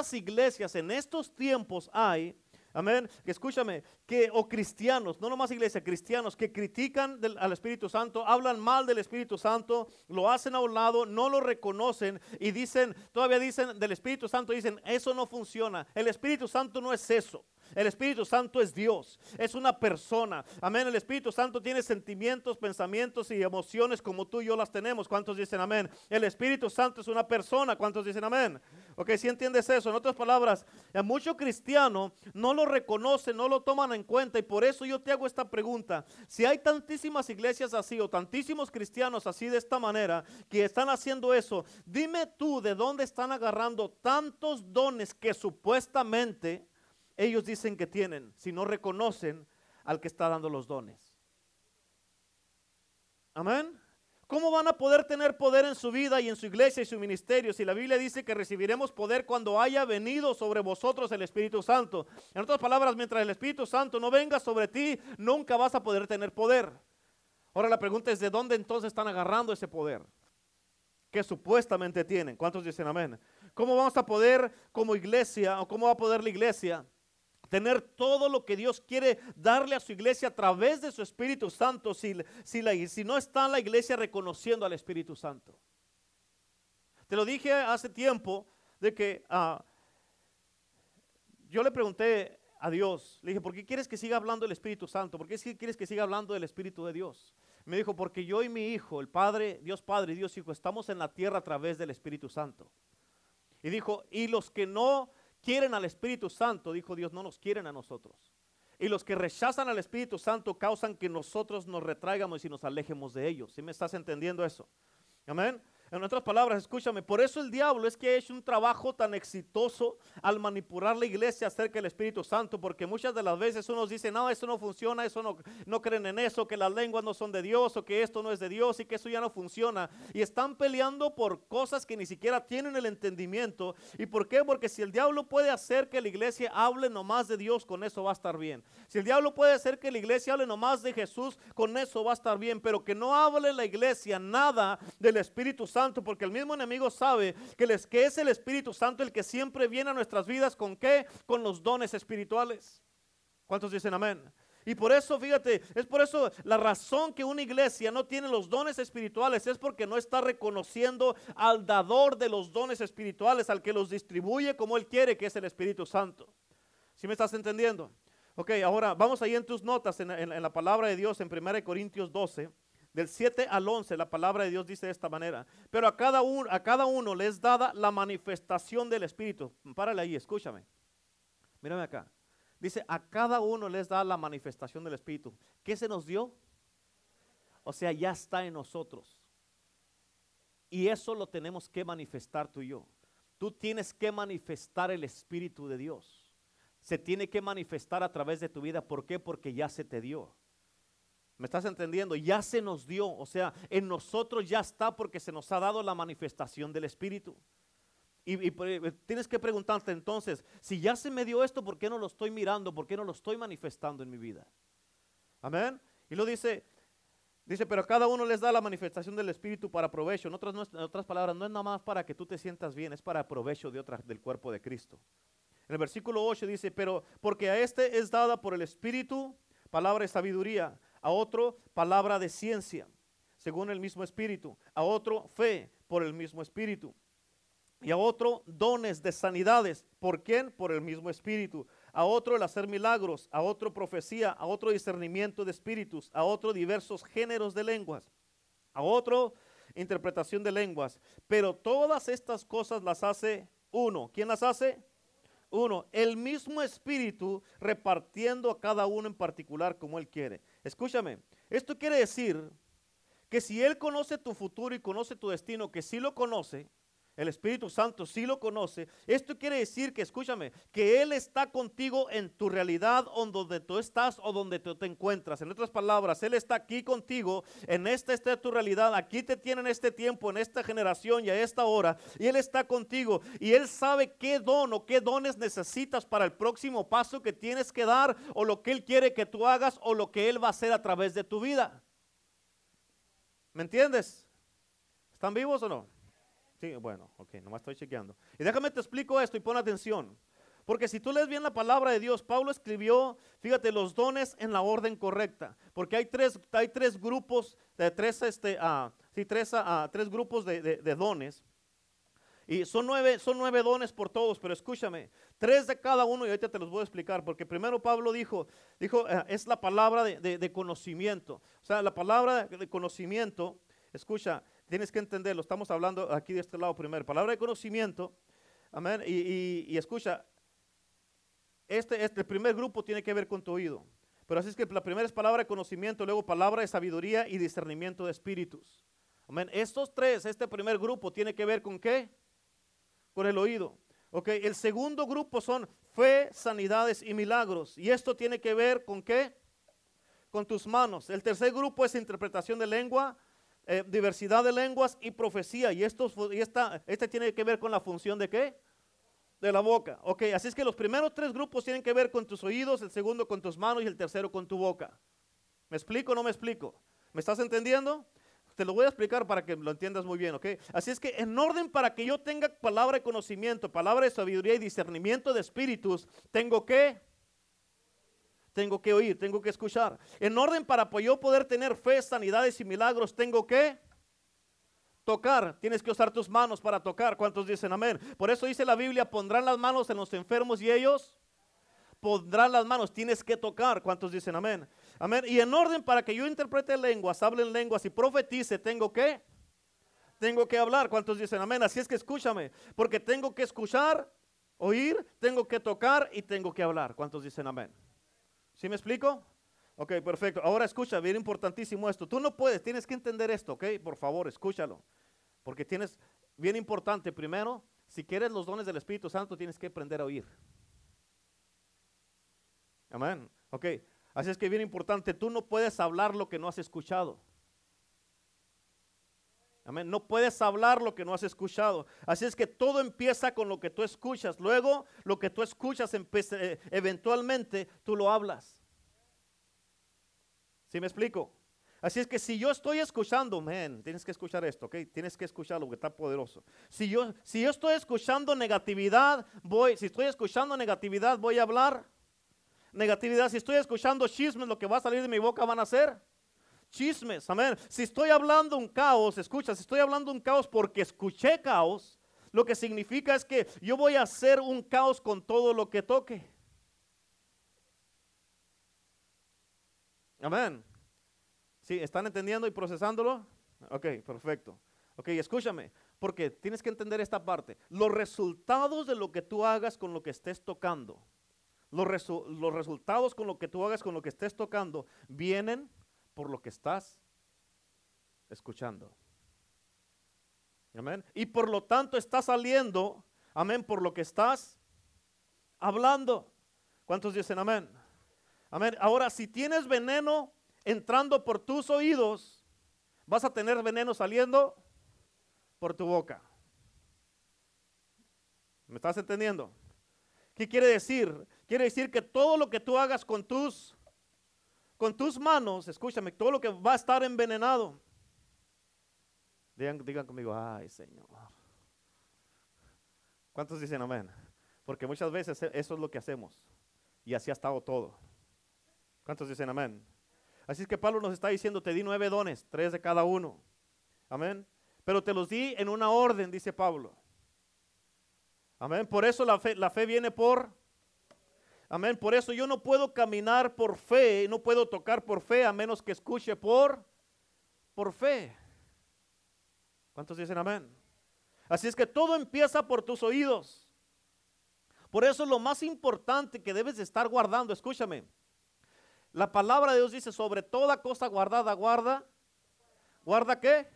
¿Cuántas iglesias en estos tiempos hay? Amén. Escúchame, que o cristianos, no nomás iglesia, cristianos que critican al Espíritu Santo, hablan mal del Espíritu Santo, lo hacen a un lado, no lo reconocen y dicen, todavía dicen del Espíritu Santo, dicen, eso no funciona. El Espíritu Santo no es eso. El Espíritu Santo es Dios, es una persona. Amén. El Espíritu Santo tiene sentimientos, pensamientos y emociones como tú y yo las tenemos. ¿Cuántos dicen amén? El Espíritu Santo es una persona. ¿Cuántos dicen amén? Ok, si entiendes eso. En otras palabras, a muchos cristianos no lo reconocen, no lo toman en cuenta. Y por eso yo te hago esta pregunta. Si hay tantísimas iglesias así o tantísimos cristianos así de esta manera que están haciendo eso, dime tú de dónde están agarrando tantos dones que supuestamente ellos dicen que tienen si no reconocen al que está dando los dones. Amén. ¿Cómo van a poder tener poder en su vida y en su iglesia y su ministerio si la Biblia dice que recibiremos poder cuando haya venido sobre vosotros el Espíritu Santo? En otras palabras, mientras el Espíritu Santo no venga sobre ti, nunca vas a poder tener poder. Ahora la pregunta es, ¿de dónde entonces están agarrando ese poder? Que supuestamente tienen. ¿Cuántos dicen amén? ¿Cómo vamos a poder como iglesia o cómo va a poder la iglesia tener todo lo que Dios quiere darle a su iglesia a través de su Espíritu Santo si, si, la, si no está la iglesia reconociendo al Espíritu Santo. Te lo dije hace tiempo de que ah, yo le pregunté a Dios, le dije, ¿por qué quieres que siga hablando del Espíritu Santo? ¿Por qué quieres que siga hablando del Espíritu de Dios? Me dijo, porque yo y mi hijo, el Padre, Dios Padre y Dios Hijo, estamos en la tierra a través del Espíritu Santo. Y dijo, y los que no quieren al Espíritu Santo, dijo Dios, no nos quieren a nosotros. Y los que rechazan al Espíritu Santo causan que nosotros nos retraigamos y nos alejemos de ellos. ¿Sí me estás entendiendo eso? Amén. En otras palabras, escúchame, por eso el diablo es que ha hecho un trabajo tan exitoso al manipular la iglesia acerca del Espíritu Santo, porque muchas de las veces uno dice, no, eso no funciona, eso no, no creen en eso, que las lenguas no son de Dios o que esto no es de Dios y que eso ya no funciona. Y están peleando por cosas que ni siquiera tienen el entendimiento. ¿Y por qué? Porque si el diablo puede hacer que la iglesia hable nomás de Dios, con eso va a estar bien. Si el diablo puede hacer que la iglesia hable nomás de Jesús, con eso va a estar bien. Pero que no hable la iglesia nada del Espíritu Santo porque el mismo enemigo sabe que, es el Espíritu Santo el que siempre viene a nuestras vidas con qué? Con los dones espirituales. ¿Cuántos dicen amén? Y por eso, fíjate, es por eso la razón que una iglesia no tiene los dones espirituales es porque no está reconociendo al dador de los dones espirituales, al que los distribuye como Él quiere, que es el Espíritu Santo. ¿Sí me estás entendiendo? Ok, ahora vamos ahí en tus notas, en, en la palabra de Dios, en 1 Corintios 12. Del 7 al 11 la palabra de Dios dice de esta manera. Pero a cada, uno, a cada uno les dada la manifestación del Espíritu. Párale ahí, escúchame. Mírame acá. Dice, a cada uno les da la manifestación del Espíritu. ¿Qué se nos dio? O sea, ya está en nosotros. Y eso lo tenemos que manifestar tú y yo. Tú tienes que manifestar el Espíritu de Dios. Se tiene que manifestar a través de tu vida. ¿Por qué? Porque ya se te dio. ¿Me estás entendiendo? Ya se nos dio, o sea, en nosotros ya está porque se nos ha dado la manifestación del Espíritu. Y, pues, tienes que preguntarte entonces, si ya se me dio esto, ¿por qué no lo estoy mirando? ¿Por qué no lo estoy manifestando en mi vida? Amén. Y lo dice, dice, pero cada uno les da la manifestación del Espíritu para provecho. En otras, palabras, no es nada más para que tú te sientas bien, es para provecho de otras del cuerpo de Cristo. En el versículo 8 dice, pero porque a este es dada por el Espíritu palabra de sabiduría a otro palabra de ciencia, según el mismo espíritu, a otro fe por el mismo espíritu, y a otro dones de sanidades, ¿por quién? Por el mismo espíritu, a otro el hacer milagros, a otro profecía, a otro discernimiento de espíritus, a otro diversos géneros de lenguas, a otro interpretación de lenguas, pero todas estas cosas las hace uno. ¿Quién las hace? Uno, el mismo espíritu repartiendo a cada uno en particular como él quiere. Escúchame, esto quiere decir que si Él conoce tu futuro y conoce tu destino, que sí lo conoce, el Espíritu Santo sí lo conoce, esto quiere decir que, escúchame, que Él está contigo en tu realidad, o donde tú estás o donde tú te encuentras. En otras palabras, Él está aquí contigo, en esta está tu realidad, aquí te tiene en este tiempo, en esta generación y a esta hora, y Él está contigo, y Él sabe qué don o qué dones necesitas para el próximo paso que tienes que dar, o lo que Él quiere que tú hagas, o lo que Él va a hacer a través de tu vida. ¿Me entiendes? ¿Están vivos o no? Sí, bueno, ok, nomás estoy chequeando. Y déjame te explico esto y pon atención. Porque si tú lees bien la palabra de Dios, Pablo escribió, fíjate, los dones en la orden correcta. Porque hay tres, hay tres grupos, de tres, este, uh, sí, tres, uh, tres grupos de, dones. Y son nueve, son nueve dones por todos, pero escúchame, tres de cada uno, y ahorita te los voy a explicar, porque primero Pablo dijo, dijo, uh, es la palabra de, de, conocimiento. O sea, la palabra de conocimiento, escucha, tienes que entenderlo, estamos hablando aquí de este lado primero, palabra de conocimiento, amén, y, escucha, este, este, el primer grupo tiene que ver con tu oído. Pero así es que la primera es palabra de conocimiento, luego palabra de sabiduría y discernimiento de espíritus. Amén. Estos tres, este primer grupo tiene que ver con qué? Con el oído. Ok, el segundo grupo son fe, sanidades y milagros. Y esto tiene que ver con qué? Con tus manos. El tercer grupo es interpretación de lengua, eh, diversidad de lenguas y profecía. Y, esto, y esta, este tiene que ver con la función de qué? de la boca. Ok, así es que los primeros tres grupos tienen que ver con tus oídos, el segundo con tus manos y el tercero con tu boca. ¿Me explico o no me explico? ¿Me estás entendiendo? Te lo voy a explicar para que lo entiendas muy bien, ¿ok? Así es que en orden para que yo tenga palabra de conocimiento, palabra de sabiduría y discernimiento de espíritus, tengo que, tengo que oír, tengo que escuchar. En orden para yo poder tener fe, sanidades y milagros, tengo que tocar, tienes que usar tus manos para tocar. ¿Cuántos dicen amén? Por eso dice la Biblia, pondrán las manos en los enfermos y ellos pondrán las manos, tienes que tocar. ¿Cuántos dicen amén? Amén. Y en orden para que yo interprete lenguas, hable en lenguas y profetice, tengo que tengo que hablar. ¿Cuántos dicen amén? Así es que escúchame, porque tengo que escuchar, oír, tengo que tocar y tengo que hablar. ¿Cuántos dicen amén? ¿Sí me explico? Ok, perfecto. Ahora escucha, bien importantísimo esto. Tú no puedes, tienes que entender esto, ok? Por favor, escúchalo. Porque tienes, bien importante, primero, si quieres los dones del Espíritu Santo, tienes que aprender a oír. Amén. Ok. Así es que bien importante, tú no puedes hablar lo que no has escuchado. Amén. No puedes hablar lo que no has escuchado. Así es que todo empieza con lo que tú escuchas. Luego, lo que tú escuchas, eh, eventualmente tú lo hablas. ¿Sí me explico? Así es que si yo estoy escuchando, tienes que escuchar esto, ¿ok? Tienes que escuchar lo que está poderoso. Si yo, si yo estoy escuchando negatividad, voy, si estoy escuchando negatividad, voy a hablar negatividad. Si estoy escuchando chismes, lo que va a salir de mi boca van a ser chismes, amén. Si estoy hablando un caos, escucha, si estoy hablando un caos porque escuché caos, lo que significa es que yo voy a hacer un caos con todo lo que toque. Amén. ¿Sí? ¿Están entendiendo y procesándolo? Ok, perfecto. Ok, escúchame, porque tienes que entender esta parte. Los resultados de lo que tú hagas con lo que estés tocando, los, los resultados con lo que tú hagas con lo que estés tocando, vienen por lo que estás escuchando. Amén. Y por lo tanto está saliendo, amén, por lo que estás hablando. ¿Cuántos dicen amén? Amén. Ahora, si tienes veneno entrando por tus oídos, vas a tener veneno saliendo por tu boca. ¿Me estás entendiendo? ¿Qué quiere decir? Quiere decir que todo lo que tú hagas con tus con tus manos, escúchame, todo lo que va a estar envenenado. Digan, digan conmigo, ay Señor. ¿Cuántos dicen amén? Porque muchas veces eso es lo que hacemos. Y así ha estado todo. ¿Cuántos dicen amén? Así es que Pablo nos está diciendo, te di nueve dones, tres de cada uno. Amén. Pero te los di en una orden, dice Pablo. Amén. Por eso la fe, la fe viene por... Amén. Por eso yo no puedo caminar por fe, no puedo tocar por fe a menos que escuche por, por fe. ¿Cuántos dicen amén? Así es que todo empieza por tus oídos. Por eso lo más importante que debes de estar guardando, escúchame, la palabra de Dios dice, sobre toda cosa guardada, guarda. ¿Guarda qué?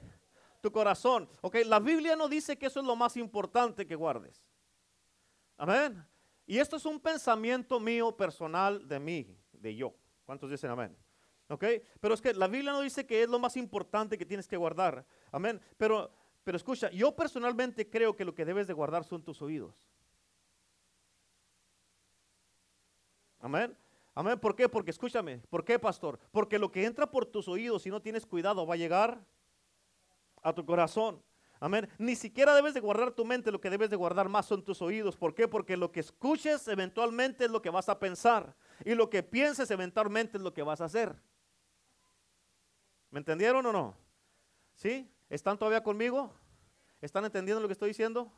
Tu corazón. Ok, la Biblia no dice que eso es lo más importante que guardes. Amén. Y esto es un pensamiento mío personal de mí, de yo. ¿Cuántos dicen amén? ¿Ok? Pero es que la Biblia no dice que es lo más importante que tienes que guardar. Amén. Pero, pero escucha, yo personalmente creo que lo que debes de guardar son tus oídos. Amén. Amén. ¿Por qué? Porque escúchame. ¿Por qué, pastor? Porque lo que entra por tus oídos, si no tienes cuidado, va a llegar a tu corazón. Amén. Ni siquiera debes de guardar tu mente, lo que debes de guardar más son tus oídos. ¿Por qué? Porque lo que escuches eventualmente es lo que vas a pensar. Y lo que pienses eventualmente es lo que vas a hacer. ¿Me entendieron o no? ¿Sí? ¿Están todavía conmigo? ¿Están entendiendo lo que estoy diciendo?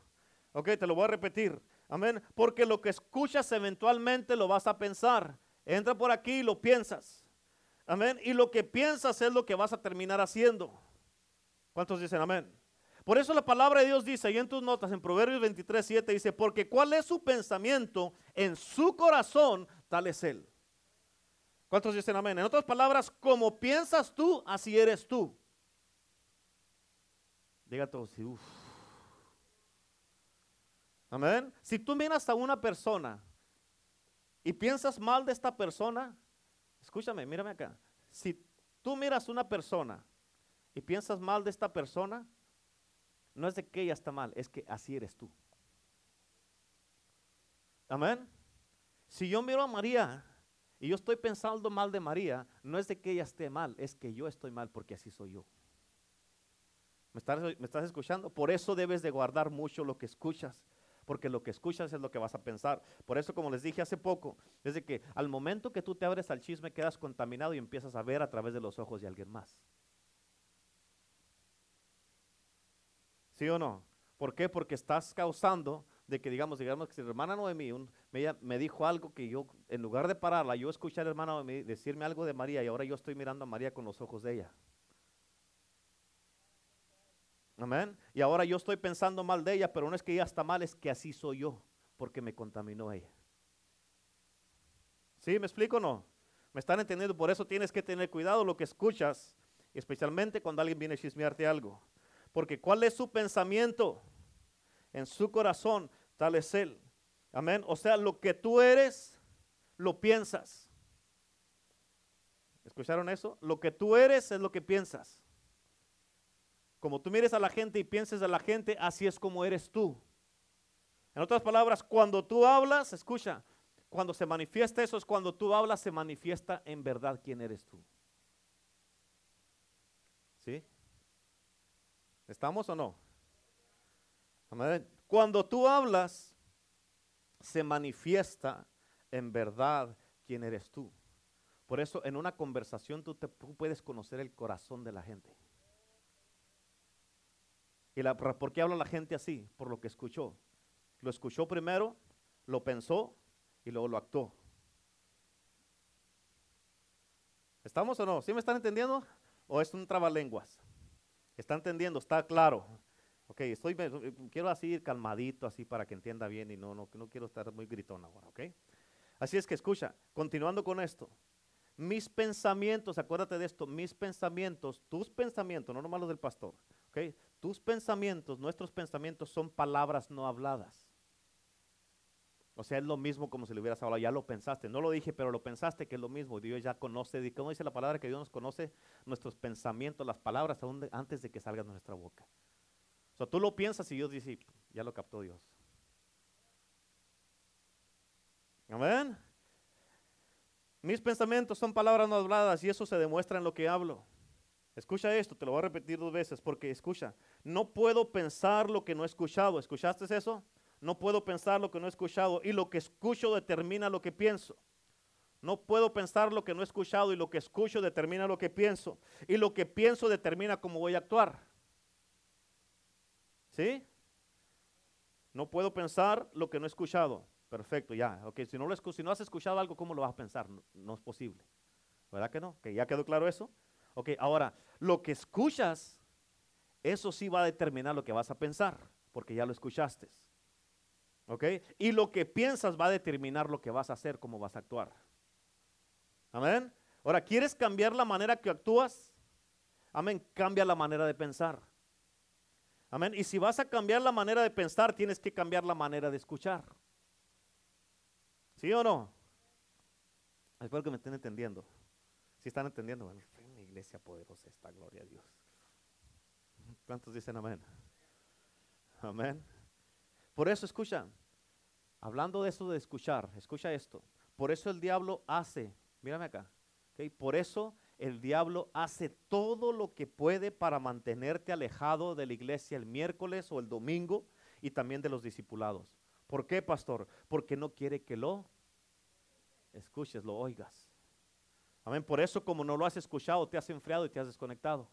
Ok, te lo voy a repetir. Amén. Porque lo que escuchas eventualmente lo vas a pensar. Entra por aquí y lo piensas. Amén. Y lo que piensas es lo que vas a terminar haciendo. ¿Cuántos dicen amén? Por eso la palabra de Dios dice, ahí en tus notas, en Proverbios 23, 7, dice, porque cuál es su pensamiento en su corazón, tal es él. ¿Cuántos dicen amén? En otras palabras, como piensas tú, así eres tú. Diga todos, uff. Amén. Si tú miras a una persona y piensas mal de esta persona, escúchame, mírame acá. Si tú miras a una persona y piensas mal de esta persona, no es de que ella está mal, es que así eres tú. Amén. Si yo miro a María y yo estoy pensando mal de María, no es de que ella esté mal, es que yo estoy mal porque así soy yo. ¿Me estás, ¿Me estás, escuchando? Por eso debes de guardar mucho lo que escuchas porque lo que escuchas es lo que vas a pensar. Por eso, como les dije hace poco, es de que al momento que tú te abres al chisme quedas contaminado y empiezas a ver a través de los ojos de alguien más. ¿Sí o no? ¿Por qué? Porque estás causando de que digamos, digamos que si la hermana Noemí me, dijo algo que yo, en lugar de pararla, yo escuché a la hermana Noemí decirme algo de María y ahora yo estoy mirando a María con los ojos de ella. Amén. Y ahora yo estoy pensando mal de ella, pero no es que ella está mal, es que así soy yo, porque me contaminó ella. ¿Sí? ¿Me explico o no? ¿Me están entendiendo? Por eso tienes que tener cuidado lo que escuchas, especialmente cuando alguien viene a chismearte algo. Porque ¿cuál es su pensamiento? En su corazón, tal es él. Amén. O sea, lo que tú eres, lo piensas. ¿Escucharon eso? Lo que tú eres es lo que piensas. Como tú mires a la gente y pienses a la gente, así es como eres tú. En otras palabras, cuando tú hablas, escucha, cuando se manifiesta eso es cuando tú hablas, se manifiesta en verdad quién eres tú. ¿Sí? ¿Estamos o no? Cuando tú hablas, se manifiesta en verdad quién eres tú. Por eso en una conversación tú, te, puedes conocer el corazón de la gente. ¿Y la, por qué habla la gente así? Por lo que escuchó. Lo escuchó primero, lo pensó y luego lo actuó. ¿Estamos o no? ¿Sí me están entendiendo? ¿O es un trabalenguas? ¿Está entendiendo? ¿Está claro? Ok, estoy, quiero así ir calmadito, así para que entienda bien y no, no, no quiero estar muy gritón ahora, ¿ok? Así es que escucha, continuando con esto, mis pensamientos, acuérdate de esto, mis pensamientos, tus pensamientos, no nomás los del pastor, ¿ok? Tus pensamientos, nuestros pensamientos son palabras no habladas. O sea, es lo mismo como si lo hubieras hablado, ya lo pensaste. No lo dije, pero lo pensaste que es lo mismo. Dios ya conoce, ¿cómo dice la palabra que Dios nos conoce? Nuestros pensamientos, las palabras, antes de que salgan de nuestra boca. O sea, tú lo piensas y Dios dice, ya lo captó Dios. Amén. Mis pensamientos son palabras no habladas y eso se demuestra en lo que hablo. Escucha esto, te lo voy a repetir dos veces porque escucha, no puedo pensar lo que no he escuchado. ¿Escuchaste eso? No puedo pensar lo que no he escuchado y lo que escucho determina lo que pienso. No puedo pensar lo que no he escuchado y lo que escucho determina lo que pienso. Y lo que pienso determina cómo voy a actuar. ¿Sí? No puedo pensar lo que no he escuchado. Perfecto, ya. Ok, si no, lo, si no has escuchado algo, ¿cómo lo vas a pensar? No, no es posible. ¿Verdad que no? ¿Que ya quedó claro eso? Ok, ahora, lo que escuchas, eso sí va a determinar lo que vas a pensar, porque ya lo escuchaste. ¿Ok? Y lo que piensas va a determinar lo que vas a hacer, cómo vas a actuar. Amén. Ahora, ¿quieres cambiar la manera que actúas? Amén. Cambia la manera de pensar. Amén. Y si vas a cambiar la manera de pensar, tienes que cambiar la manera de escuchar. ¿Sí o no? Espero que me estén entendiendo. Si están entendiendo, iglesia poderosa está, gloria a Dios. ¿Cuántos dicen amén? Amén. Por eso escucha, hablando de eso de escuchar, escucha esto. Por eso el diablo hace, mírame acá, ¿okay? por eso el diablo hace todo lo que puede para mantenerte alejado de la iglesia el miércoles o el domingo y también de los discipulados. ¿Por qué, pastor? Porque no quiere que lo escuches, lo oigas. Amén. Por eso, como no lo has escuchado, te has enfriado y te has desconectado.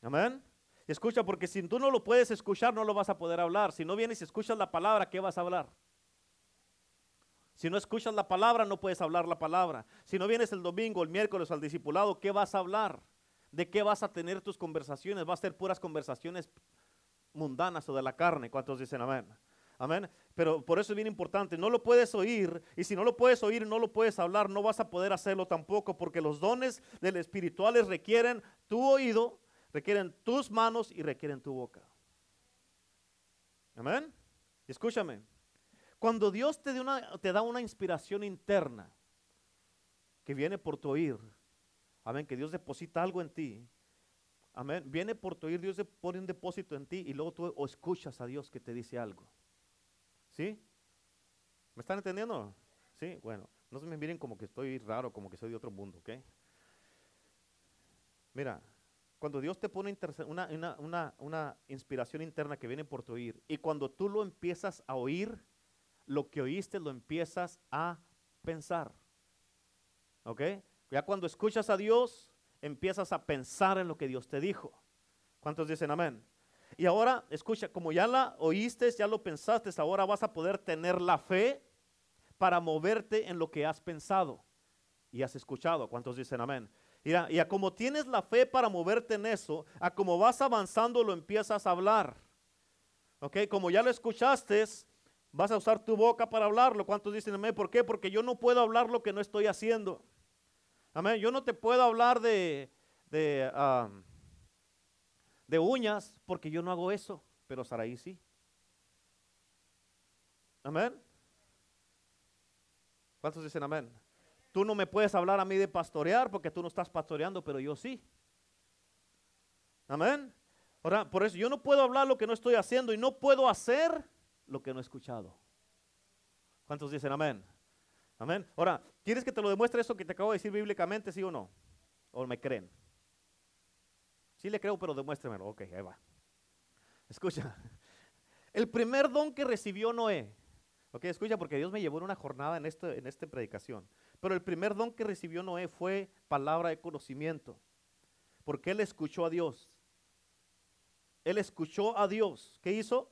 Amén. Escucha, porque si tú no lo puedes escuchar, no lo vas a poder hablar. Si no vienes y escuchas la palabra, ¿qué vas a hablar? Si no escuchas la palabra, no puedes hablar la palabra. Si no vienes el domingo, el miércoles al discipulado, ¿qué vas a hablar? ¿De qué vas a tener tus conversaciones? Va a ser puras conversaciones mundanas o de la carne. ¿Cuántos dicen amén? Amén. Pero por eso es bien importante. No lo puedes oír. Y si no lo puedes oír, no lo puedes hablar. No vas a poder hacerlo tampoco. Porque los dones del espirituales requieren tu oído, requieren tus manos y requieren tu boca. Amén. Escúchame. Cuando Dios te, una, te da una inspiración interna que viene por tu oír, amén, que Dios deposita algo en ti, amén, viene por tu oír, Dios pone un depósito en ti y luego tú escuchas a Dios que te dice algo. ¿Sí? ¿Me están entendiendo? Sí, bueno, no se me miren como que estoy raro, como que soy de otro mundo, ¿ok? Mira, cuando Dios te pone una, una, inspiración interna que viene por tu oír, y cuando tú lo empiezas a oír, lo que oíste lo empiezas a pensar. ¿Ok? Ya cuando escuchas a Dios, empiezas a pensar en lo que Dios te dijo. ¿Cuántos dicen amén? Y ahora, escucha, como ya la oíste, ya lo pensaste, ahora vas a poder tener la fe para moverte en lo que has pensado y has escuchado. ¿Cuántos dicen amén? Y a como tienes la fe para moverte en eso, a como vas avanzando lo empiezas a hablar. ¿Ok? Como ya lo escuchaste, vas a usar tu boca para hablarlo. ¿Cuántos dicen amén? ¿Por qué? Porque yo no puedo hablar lo que no estoy haciendo. Amén. Yo no te puedo hablar de, de de uñas, porque yo no hago eso, pero Saraí sí. Amén. ¿Cuántos dicen amén? Tú no me puedes hablar a mí de pastorear porque tú no estás pastoreando, pero yo sí. Amén. Ahora, por eso yo no puedo hablar lo que no estoy haciendo y no puedo hacer lo que no he escuchado. ¿Cuántos dicen amén? Amén. Ahora, ¿quieres que te lo demuestre eso que te acabo de decir bíblicamente, sí o no? ¿O me creen? Sí le creo, pero demuéstremelo. Ok, ahí va. Escucha. El primer don que recibió Noé. Ok, escucha, porque Dios me llevó en una jornada en, este, en esta predicación. Pero el primer don que recibió Noé fue palabra de conocimiento. Porque él escuchó a Dios. Él escuchó a Dios. ¿Qué hizo?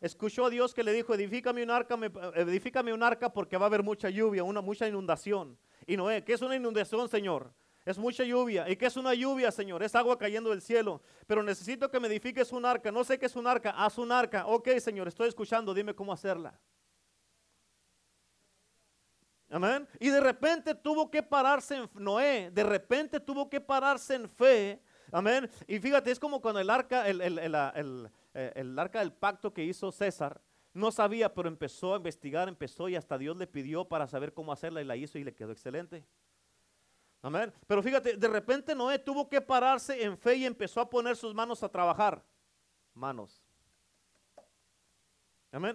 Escuchó a Dios que le dijo, edifícame un arca, edifícame un arca porque va a haber mucha lluvia, una mucha inundación. Y Noé, ¿qué es una inundación, Señor? Es mucha lluvia. ¿Y qué es una lluvia, Señor? Es agua cayendo del cielo. Pero necesito que me edifiques un arca. No sé qué es un arca. Haz un arca. Ok, Señor, estoy escuchando. Dime cómo hacerla. Amén. Y de repente tuvo que pararse en Noé. De repente tuvo que pararse en fe. Amén. Y fíjate, es como cuando el arca, eh, el arca del pacto que hizo César. No sabía, pero empezó a investigar, empezó y hasta Dios le pidió para saber cómo hacerla y la hizo y le quedó excelente. Amén. Pero fíjate, de repente Noé tuvo que pararse en fe y empezó a poner sus manos a trabajar. Manos.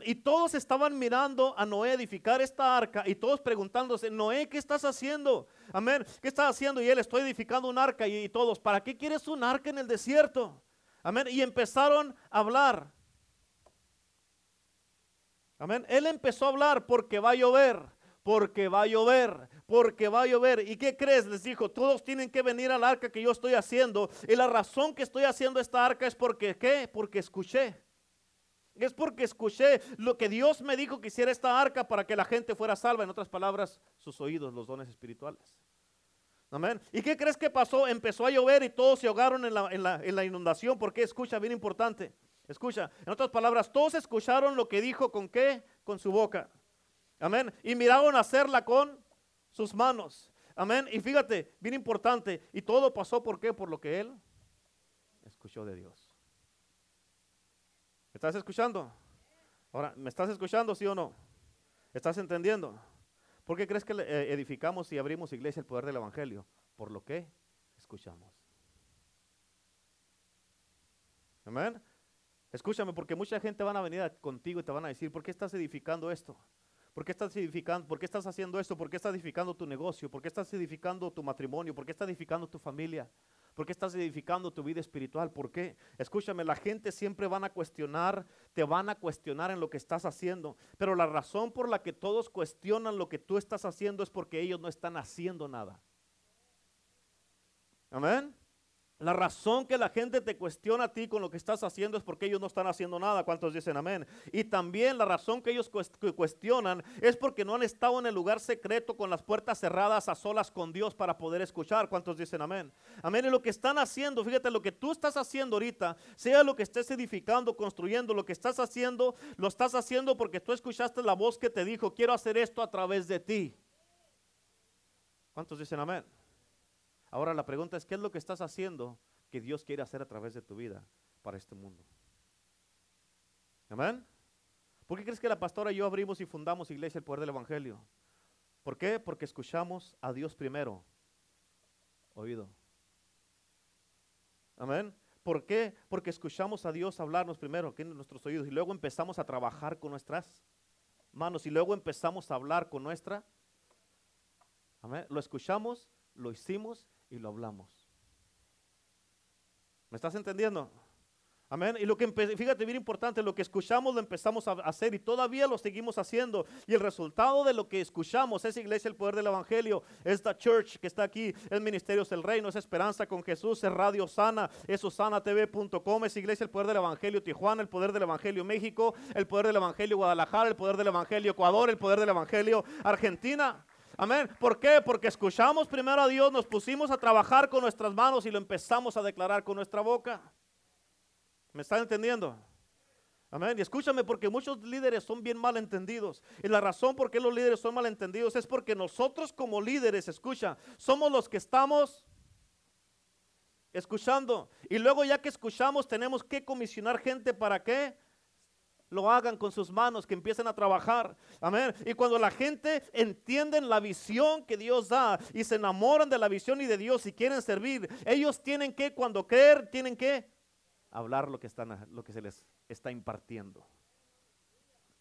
Y todos estaban mirando a Noé edificar esta arca y todos preguntándose, Noé, ¿qué estás haciendo? Amén. ¿Qué estás haciendo? Y él, estoy edificando un arca y, y todos, ¿para qué quieres un arca en el desierto? Amén. Y empezaron a hablar. Amén. Él empezó a hablar porque va a llover, porque va a llover, porque va a llover. ¿Y qué crees? Les dijo, todos tienen que venir al arca que yo estoy haciendo. Y la razón que estoy haciendo esta arca es porque, ¿qué? Porque escuché. Es porque escuché lo que Dios me dijo que hiciera esta arca para que la gente fuera salva. En otras palabras, sus oídos, los dones espirituales. Amén. ¿Y qué crees que pasó? Empezó a llover y todos se ahogaron en la, en la, en la inundación. Escucha, bien importante. Escucha, en otras palabras, todos escucharon lo que dijo con qué? Con su boca. Amén. Y miraron hacerla con sus manos. Amén. Y fíjate, bien importante, y todo pasó por qué? Por lo que él escuchó de Dios. ¿Me estás escuchando? Ahora, ¿me estás escuchando, sí o no? ¿Estás entendiendo? ¿Por qué crees que eh, edificamos y abrimos iglesia el poder del Evangelio? Por lo que escuchamos. Amén. Escúchame, porque mucha gente van a venir contigo y te van a decir, ¿por qué estás edificando esto? ¿Por qué estás edificando? ¿Por qué estás haciendo esto? ¿Por qué estás edificando tu negocio? ¿Por qué estás edificando tu matrimonio? ¿Por qué estás edificando tu familia? ¿Por qué estás edificando tu vida espiritual? ¿Por qué? Escúchame, la gente siempre van a cuestionar, te van a cuestionar en lo que estás haciendo. Pero la razón por la que todos cuestionan lo que tú estás haciendo es porque ellos no están haciendo nada. Amén. La razón que la gente te cuestiona a ti con lo que estás haciendo es porque ellos no están haciendo nada. ¿Cuántos dicen amén? Y también la razón que ellos cuestionan es porque no han estado en el lugar secreto con las puertas cerradas a solas con Dios para poder escuchar. ¿Cuántos dicen amén? Amén. Y lo que están haciendo, fíjate, lo que tú estás haciendo ahorita, sea lo que estés edificando, construyendo, lo que estás haciendo, lo estás haciendo porque tú escuchaste la voz que te dijo, quiero hacer esto a través de ti. ¿Cuántos dicen amén? Ahora la pregunta es, ¿qué es lo que estás haciendo que Dios quiere hacer a través de tu vida para este mundo? Amén. ¿Por qué crees que la pastora y yo abrimos y fundamos Iglesia el Poder del Evangelio? ¿Por qué? Porque escuchamos a Dios primero. Oído. Amén. ¿Por qué? Porque escuchamos a Dios hablarnos primero que en nuestros oídos y luego empezamos a trabajar con nuestras manos y luego empezamos a hablar con nuestra. Amén. Lo escuchamos, lo hicimos y lo hablamos. ¿Me estás entendiendo? Amén. Y lo que, fíjate, bien importante, lo que escuchamos lo empezamos a hacer y todavía lo seguimos haciendo. Y el resultado de lo que escuchamos es Iglesia, el poder del Evangelio, es la church que está aquí, es Ministerios del Reino, es Esperanza con Jesús, es Radio Sana, es usanatv.com, es Iglesia, el poder del Evangelio Tijuana, el poder del Evangelio México, el poder del Evangelio Guadalajara, el poder del Evangelio Ecuador, el poder del Evangelio Argentina. Amén. ¿Por qué? Porque escuchamos primero a Dios, nos pusimos a trabajar con nuestras manos y lo empezamos a declarar con nuestra boca. ¿Me están entendiendo? Amén. Y escúchame, porque muchos líderes son bien mal entendidos. Y la razón por qué los líderes son mal entendidos es porque nosotros como líderes, escucha, somos los que estamos escuchando. Y luego ya que escuchamos, tenemos que comisionar gente para qué? Lo hagan con sus manos, que empiecen a trabajar. Amén. Y cuando la gente entiende la visión que Dios da y se enamoran de la visión y de Dios y quieren servir, ellos tienen que, cuando creer, tienen que hablar lo que, están, lo que se les está impartiendo.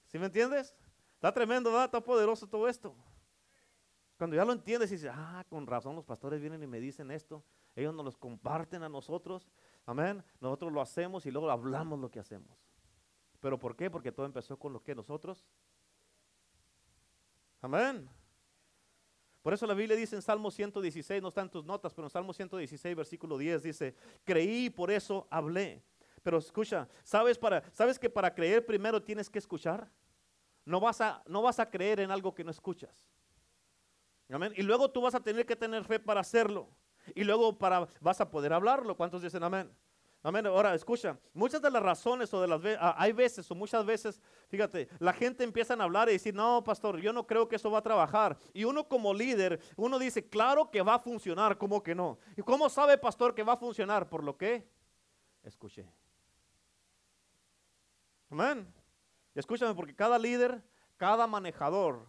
¿Sí me entiendes? Está tremendo, ¿verdad? Está poderoso todo esto. Cuando ya lo entiendes y dices, ah, con razón los pastores vienen y me dicen esto, ellos nos los comparten a nosotros, amén, nosotros lo hacemos y luego hablamos lo que hacemos. ¿Pero por qué? Porque todo empezó con lo que nosotros. Amén. Por eso la Biblia dice en Salmo 116, no está en tus notas, pero en Salmo 116, versículo 10 dice, creí por eso hablé. Pero escucha, ¿sabes, para, ¿sabes que para creer primero tienes que escuchar? No vas, a, no vas a creer en algo que no escuchas. Amén. Y luego tú vas a tener que tener fe para hacerlo. Y luego para, vas a poder hablarlo. ¿Cuántos dicen amén? Amén. Ahora, escucha, muchas de las razones o de las ah, hay veces o muchas veces, fíjate, la gente empieza a hablar y decir, no, pastor, yo no creo que eso va a trabajar. Y uno como líder, uno dice, claro que va a funcionar, ¿cómo que no? ¿Y cómo sabe, pastor, que va a funcionar? Por lo que escuché. Amén. Escúchame, porque cada líder, cada manejador,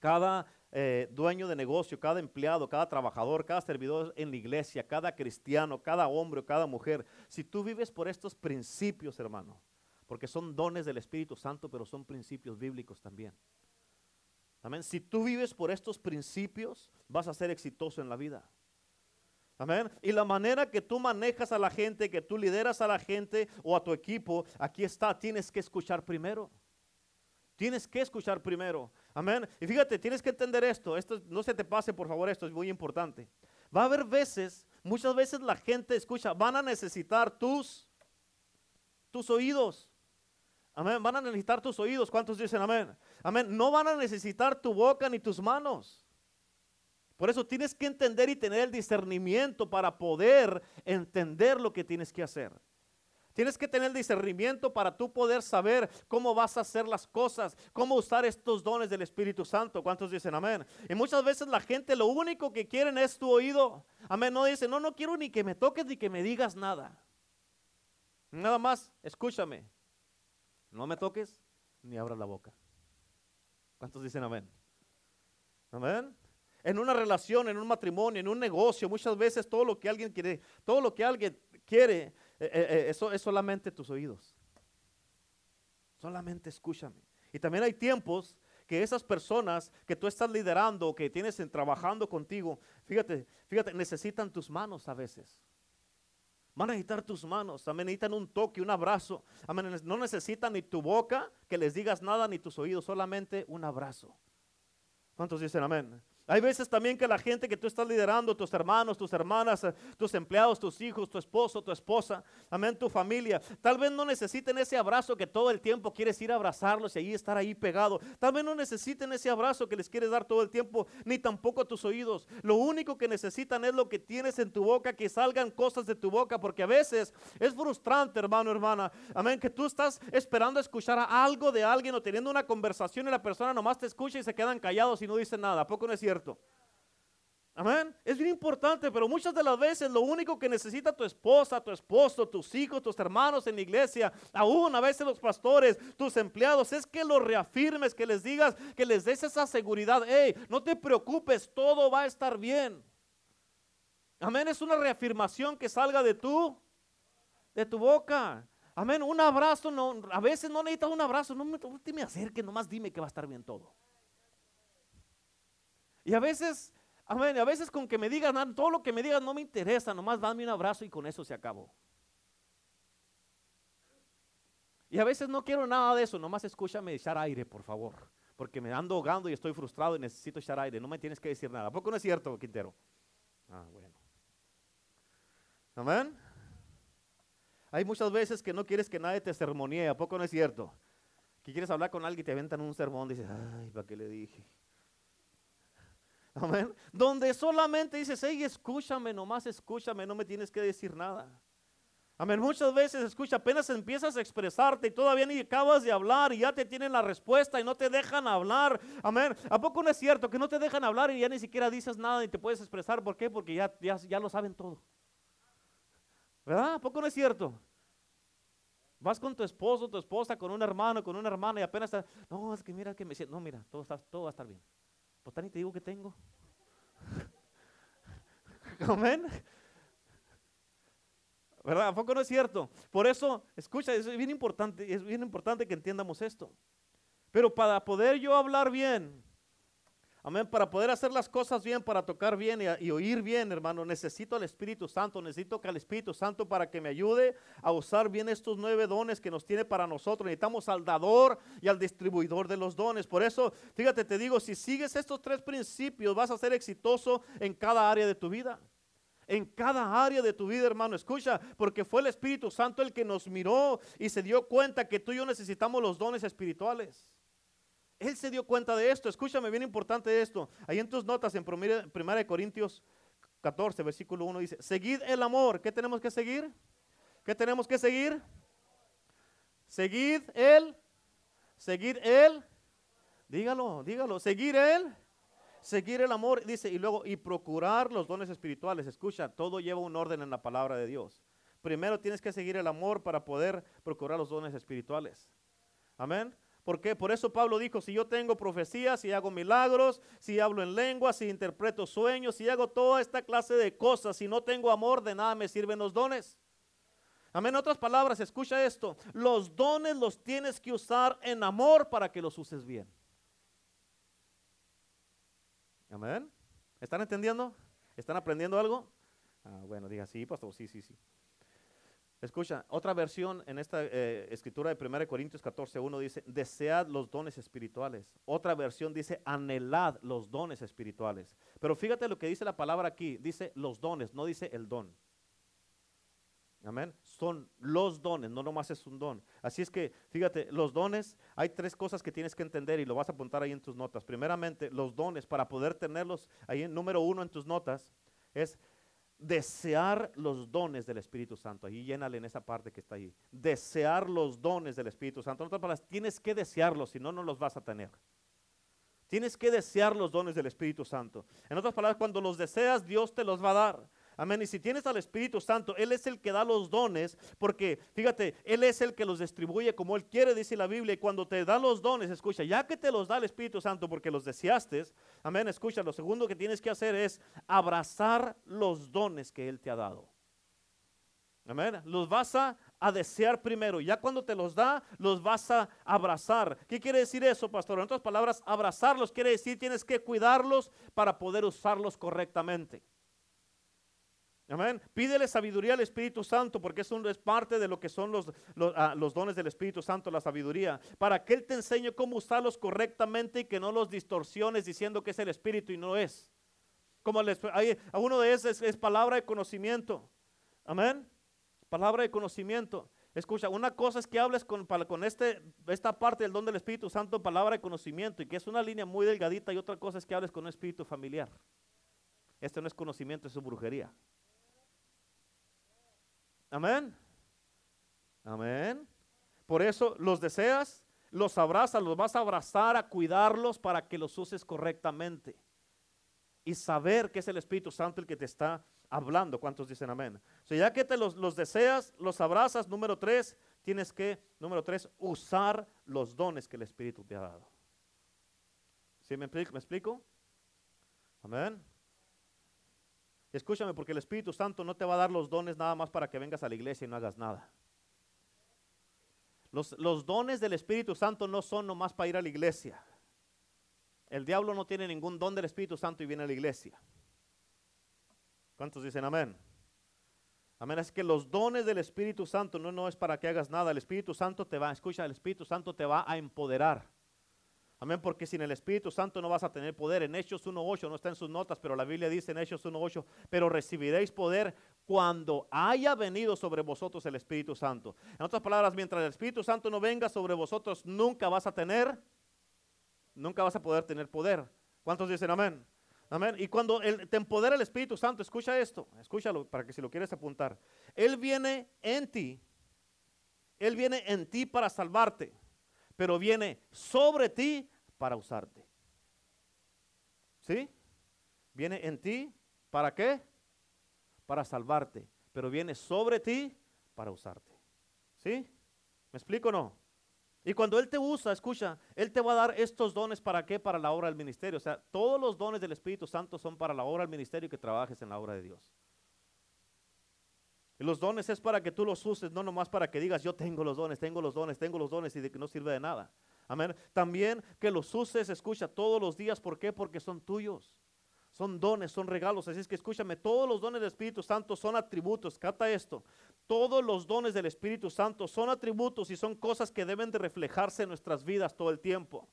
cada eh, dueño de negocio, cada empleado, cada trabajador, cada servidor en la iglesia, cada cristiano, cada hombre o cada mujer, si tú vives por estos principios, hermano, porque son dones del Espíritu Santo, pero son principios bíblicos también. Amén. Si tú vives por estos principios, vas a ser exitoso en la vida. Amén. Y la manera que tú manejas a la gente, que tú lideras a la gente o a tu equipo, aquí está, tienes que escuchar primero. Tienes que escuchar primero. Amén. Y fíjate, tienes que entender esto. Esto no se te pase, por favor, esto es muy importante. Va a haber veces, muchas veces la gente escucha, van a necesitar tus tus oídos. Amén. Van a necesitar tus oídos. ¿Cuántos dicen amén? Amén. No van a necesitar tu boca ni tus manos. Por eso tienes que entender y tener el discernimiento para poder entender lo que tienes que hacer. Tienes que tener discernimiento para tú poder saber cómo vas a hacer las cosas, cómo usar estos dones del Espíritu Santo. ¿Cuántos dicen amén? Y muchas veces la gente lo único que quieren es tu oído. Amén. No dice, no, no quiero ni que me toques ni que me digas nada. Nada más, escúchame. No me toques ni abras la boca. ¿Cuántos dicen amén? Amén. En una relación, en un matrimonio, en un negocio, muchas veces todo lo que alguien quiere, todo lo que alguien quiere eh, eh, eh, eso es solamente tus oídos. Solamente escúchame. Y también hay tiempos que esas personas que tú estás liderando, que tienes en, trabajando contigo, fíjate, fíjate, necesitan tus manos a veces. Van a necesitar tus manos, también necesitan un toque, un abrazo. No necesitan ni tu boca que les digas nada, ni tus oídos, solamente un abrazo. ¿Cuántos dicen amén? Hay veces también que la gente que tú estás liderando, tus hermanos, tus hermanas, eh, tus empleados, tus hijos, tu esposo, tu esposa, amén, tu familia, tal vez no necesiten ese abrazo que todo el tiempo quieres ir a abrazarlos y ahí estar ahí pegado. Tal vez no necesiten ese abrazo que les quieres dar todo el tiempo, ni tampoco tus oídos. Lo único que necesitan es lo que tienes en tu boca, que salgan cosas de tu boca, porque a veces es frustrante, hermano, hermana. Amén, que tú estás esperando escuchar algo de alguien o teniendo una conversación y la persona nomás te escucha y se quedan callados y no dicen nada. ¿A poco no es cierto? Amén. Es bien importante, pero muchas de las veces lo único que necesita tu esposa, tu esposo, tus hijos, tus hermanos en la iglesia, aún a veces los pastores, tus empleados, es que los reafirmes, que les digas, que les des esa seguridad. Hey, no te preocupes, todo va a estar bien. Amén. Es una reafirmación que salga de tú, de tu boca. Amén. Un abrazo, no, a veces no necesitas un abrazo. No no te me acerques, nomás dime que va a estar bien todo. Y a veces, amén, a veces con que me digan, todo lo que me digan no me interesa, nomás dame un abrazo y con eso se acabó. Y a veces no quiero nada de eso, nomás escúchame echar aire, por favor. Porque me ando ahogando y estoy frustrado y necesito echar aire. No me tienes que decir nada. ¿A poco no es cierto, Quintero? Ah, bueno. Amén. Hay muchas veces que no quieres que nadie te sermonee. ¿A poco no es cierto? Que quieres hablar con alguien y te aventan un sermón. Dices, ay, ¿para qué le dije? Amén. Donde solamente dices, hey, escúchame, nomás escúchame, no me tienes que decir nada. Amén. Muchas veces escucha, apenas empiezas a expresarte y todavía ni acabas de hablar y ya te tienen la respuesta y no te dejan hablar. Amén. ¿A poco no es cierto que no te dejan hablar y ya ni siquiera dices nada y te puedes expresar? ¿Por qué? Porque ya, ya, ya lo saben todo. ¿Verdad? ¿A poco no es cierto? Vas con tu esposo, tu esposa, con un hermano, con una hermana y apenas está, no, es que mira que me siento, no, mira, todo, está, todo va a estar bien. Pues ni te digo que tengo. Amén. ¿Verdad? ¿A poco no es cierto? Por eso, escucha, es bien importante, es bien importante que entiendamos esto. Pero para poder yo hablar bien, Amén. Para poder hacer las cosas bien, para tocar bien y, oír bien, hermano, necesito al Espíritu Santo, necesito que al Espíritu Santo para que me ayude a usar bien estos nueve dones que nos tiene para nosotros. Necesitamos al dador y al distribuidor de los dones. Por eso, fíjate, te digo, si sigues estos tres principios, vas a ser exitoso en cada área de tu vida en cada área de tu vida, hermano. Escucha, porque fue el Espíritu Santo el que nos miró y se dio cuenta que tú y yo necesitamos los dones espirituales. Él se dio cuenta de esto. Escúchame, bien importante esto. Ahí en tus notas, en 1 Corintios 14, versículo 1 dice, seguid el amor. ¿Qué tenemos que seguir? ¿Qué tenemos que seguir? Seguid él. Seguir él. Dígalo, dígalo. Seguir él. Seguir el amor, dice, y luego, y procurar los dones espirituales. Escucha, todo lleva un orden en la palabra de Dios. Primero tienes que seguir el amor para poder procurar los dones espirituales. Amén. ¿Por qué? Por eso Pablo dijo, si yo tengo profecías, si hago milagros, si hablo en lengua, si interpreto sueños, si hago toda esta clase de cosas, si no tengo amor, de nada me sirven los dones. Amén. En otras palabras, escucha esto. Los dones los tienes que usar en amor para que los uses bien. Amén. ¿Están entendiendo? ¿Están aprendiendo algo? Ah, bueno, diga sí, pastor, sí, sí, sí. Escucha, otra versión en esta eh, escritura de 1 Corintios 14, 1 dice, desead los dones espirituales. Otra versión dice, anhelad los dones espirituales. Pero fíjate lo que dice la palabra aquí, dice los dones, no dice el don. Amén. Son los dones, no nomás es un don. Así es que, fíjate, los dones, hay tres cosas que tienes que entender y lo vas a apuntar ahí en tus notas. Primeramente, los dones, para poder tenerlos ahí en número uno en tus notas, es desear los dones del Espíritu Santo. Ahí llénale en esa parte que está ahí. Desear los dones del Espíritu Santo. En otras palabras, tienes que desearlos, si no, no los vas a tener. Tienes que desear los dones del Espíritu Santo. En otras palabras, cuando los deseas, Dios te los va a dar. Amén. Y si tienes al Espíritu Santo, Él es el que da los dones, porque fíjate, Él es el que los distribuye como Él quiere, dice la Biblia. Y cuando te da los dones, escucha, ya que te los da el Espíritu Santo porque los deseaste, amén, escucha, lo segundo que tienes que hacer es abrazar los dones que Él te ha dado. Amén. Los vas a desear primero. Ya cuando te los da, los vas a abrazar. ¿Qué quiere decir eso, pastor? En otras palabras, abrazarlos quiere decir tienes que cuidarlos para poder usarlos correctamente. Amén. Pídele sabiduría al Espíritu Santo porque es, es parte de lo que son los, ah, los, dones del Espíritu Santo, la sabiduría, para que Él te enseñe cómo usarlos correctamente y que no los distorsiones diciendo que es el Espíritu y no es. Como hay, uno de esos es, palabra de conocimiento. Amén. Palabra de conocimiento. Escucha, una cosa es que hables con, con este, esta parte del don del Espíritu Santo, palabra de conocimiento, y que es una línea muy delgadita, y otra cosa es que hables con un espíritu familiar. Este no es conocimiento, es brujería. Amén. Amén. Por eso los deseas, los abrazas, los vas a abrazar, a cuidarlos para que los uses correctamente. Y saber que es el Espíritu Santo el que te está hablando. ¿Cuántos dicen amén? O sea, ya que te los, los deseas, los abrazas, número tres, tienes que, número tres, usar los dones que el Espíritu te ha dado. ¿Sí me? ¿Me explico? Amén. Escúchame, porque el Espíritu Santo no te va a dar los dones nada más para que vengas a la iglesia y no hagas nada. Los, dones del Espíritu Santo no son nomás para ir a la iglesia. El diablo no tiene ningún don del Espíritu Santo y viene a la iglesia. ¿Cuántos dicen amén? Amén. Es que los dones del Espíritu Santo no, no es para que hagas nada. El Espíritu Santo te va, escucha, el Espíritu Santo te va a empoderar. Amén, porque sin el Espíritu Santo no vas a tener poder. En Hechos 1.8, no está en sus notas, pero la Biblia dice en Hechos 1.8, pero recibiréis poder cuando haya venido sobre vosotros el Espíritu Santo. En otras palabras, mientras el Espíritu Santo no venga sobre vosotros, nunca vas a tener, nunca vas a poder tener poder. ¿Cuántos dicen amén? Amén. Y cuando te empodera el Espíritu Santo, escucha esto, escúchalo para que si lo quieres apuntar. Él viene en ti, Él viene en ti para salvarte pero viene sobre ti para usarte. ¿Sí? Viene en ti, ¿para qué? Para salvarte, pero viene sobre ti para usarte. ¿Sí? ¿Me explico o no? Y cuando Él te usa, escucha, Él te va a dar estos dones para qué? Para la obra del ministerio. O sea, todos los dones del Espíritu Santo son para la obra del ministerio y que trabajes en la obra de Dios. Y los dones es para que tú los uses, no nomás para que digas, yo tengo los dones, tengo los dones, tengo los dones y de que no sirve de nada. Amén. También que los uses, escucha, todos los días. ¿Por qué? Porque son tuyos. Son dones, son regalos. Así es que escúchame, todos los dones del Espíritu Santo son atributos. Cata esto. Todos los dones del Espíritu Santo son atributos y son cosas que deben de reflejarse en nuestras vidas todo el tiempo.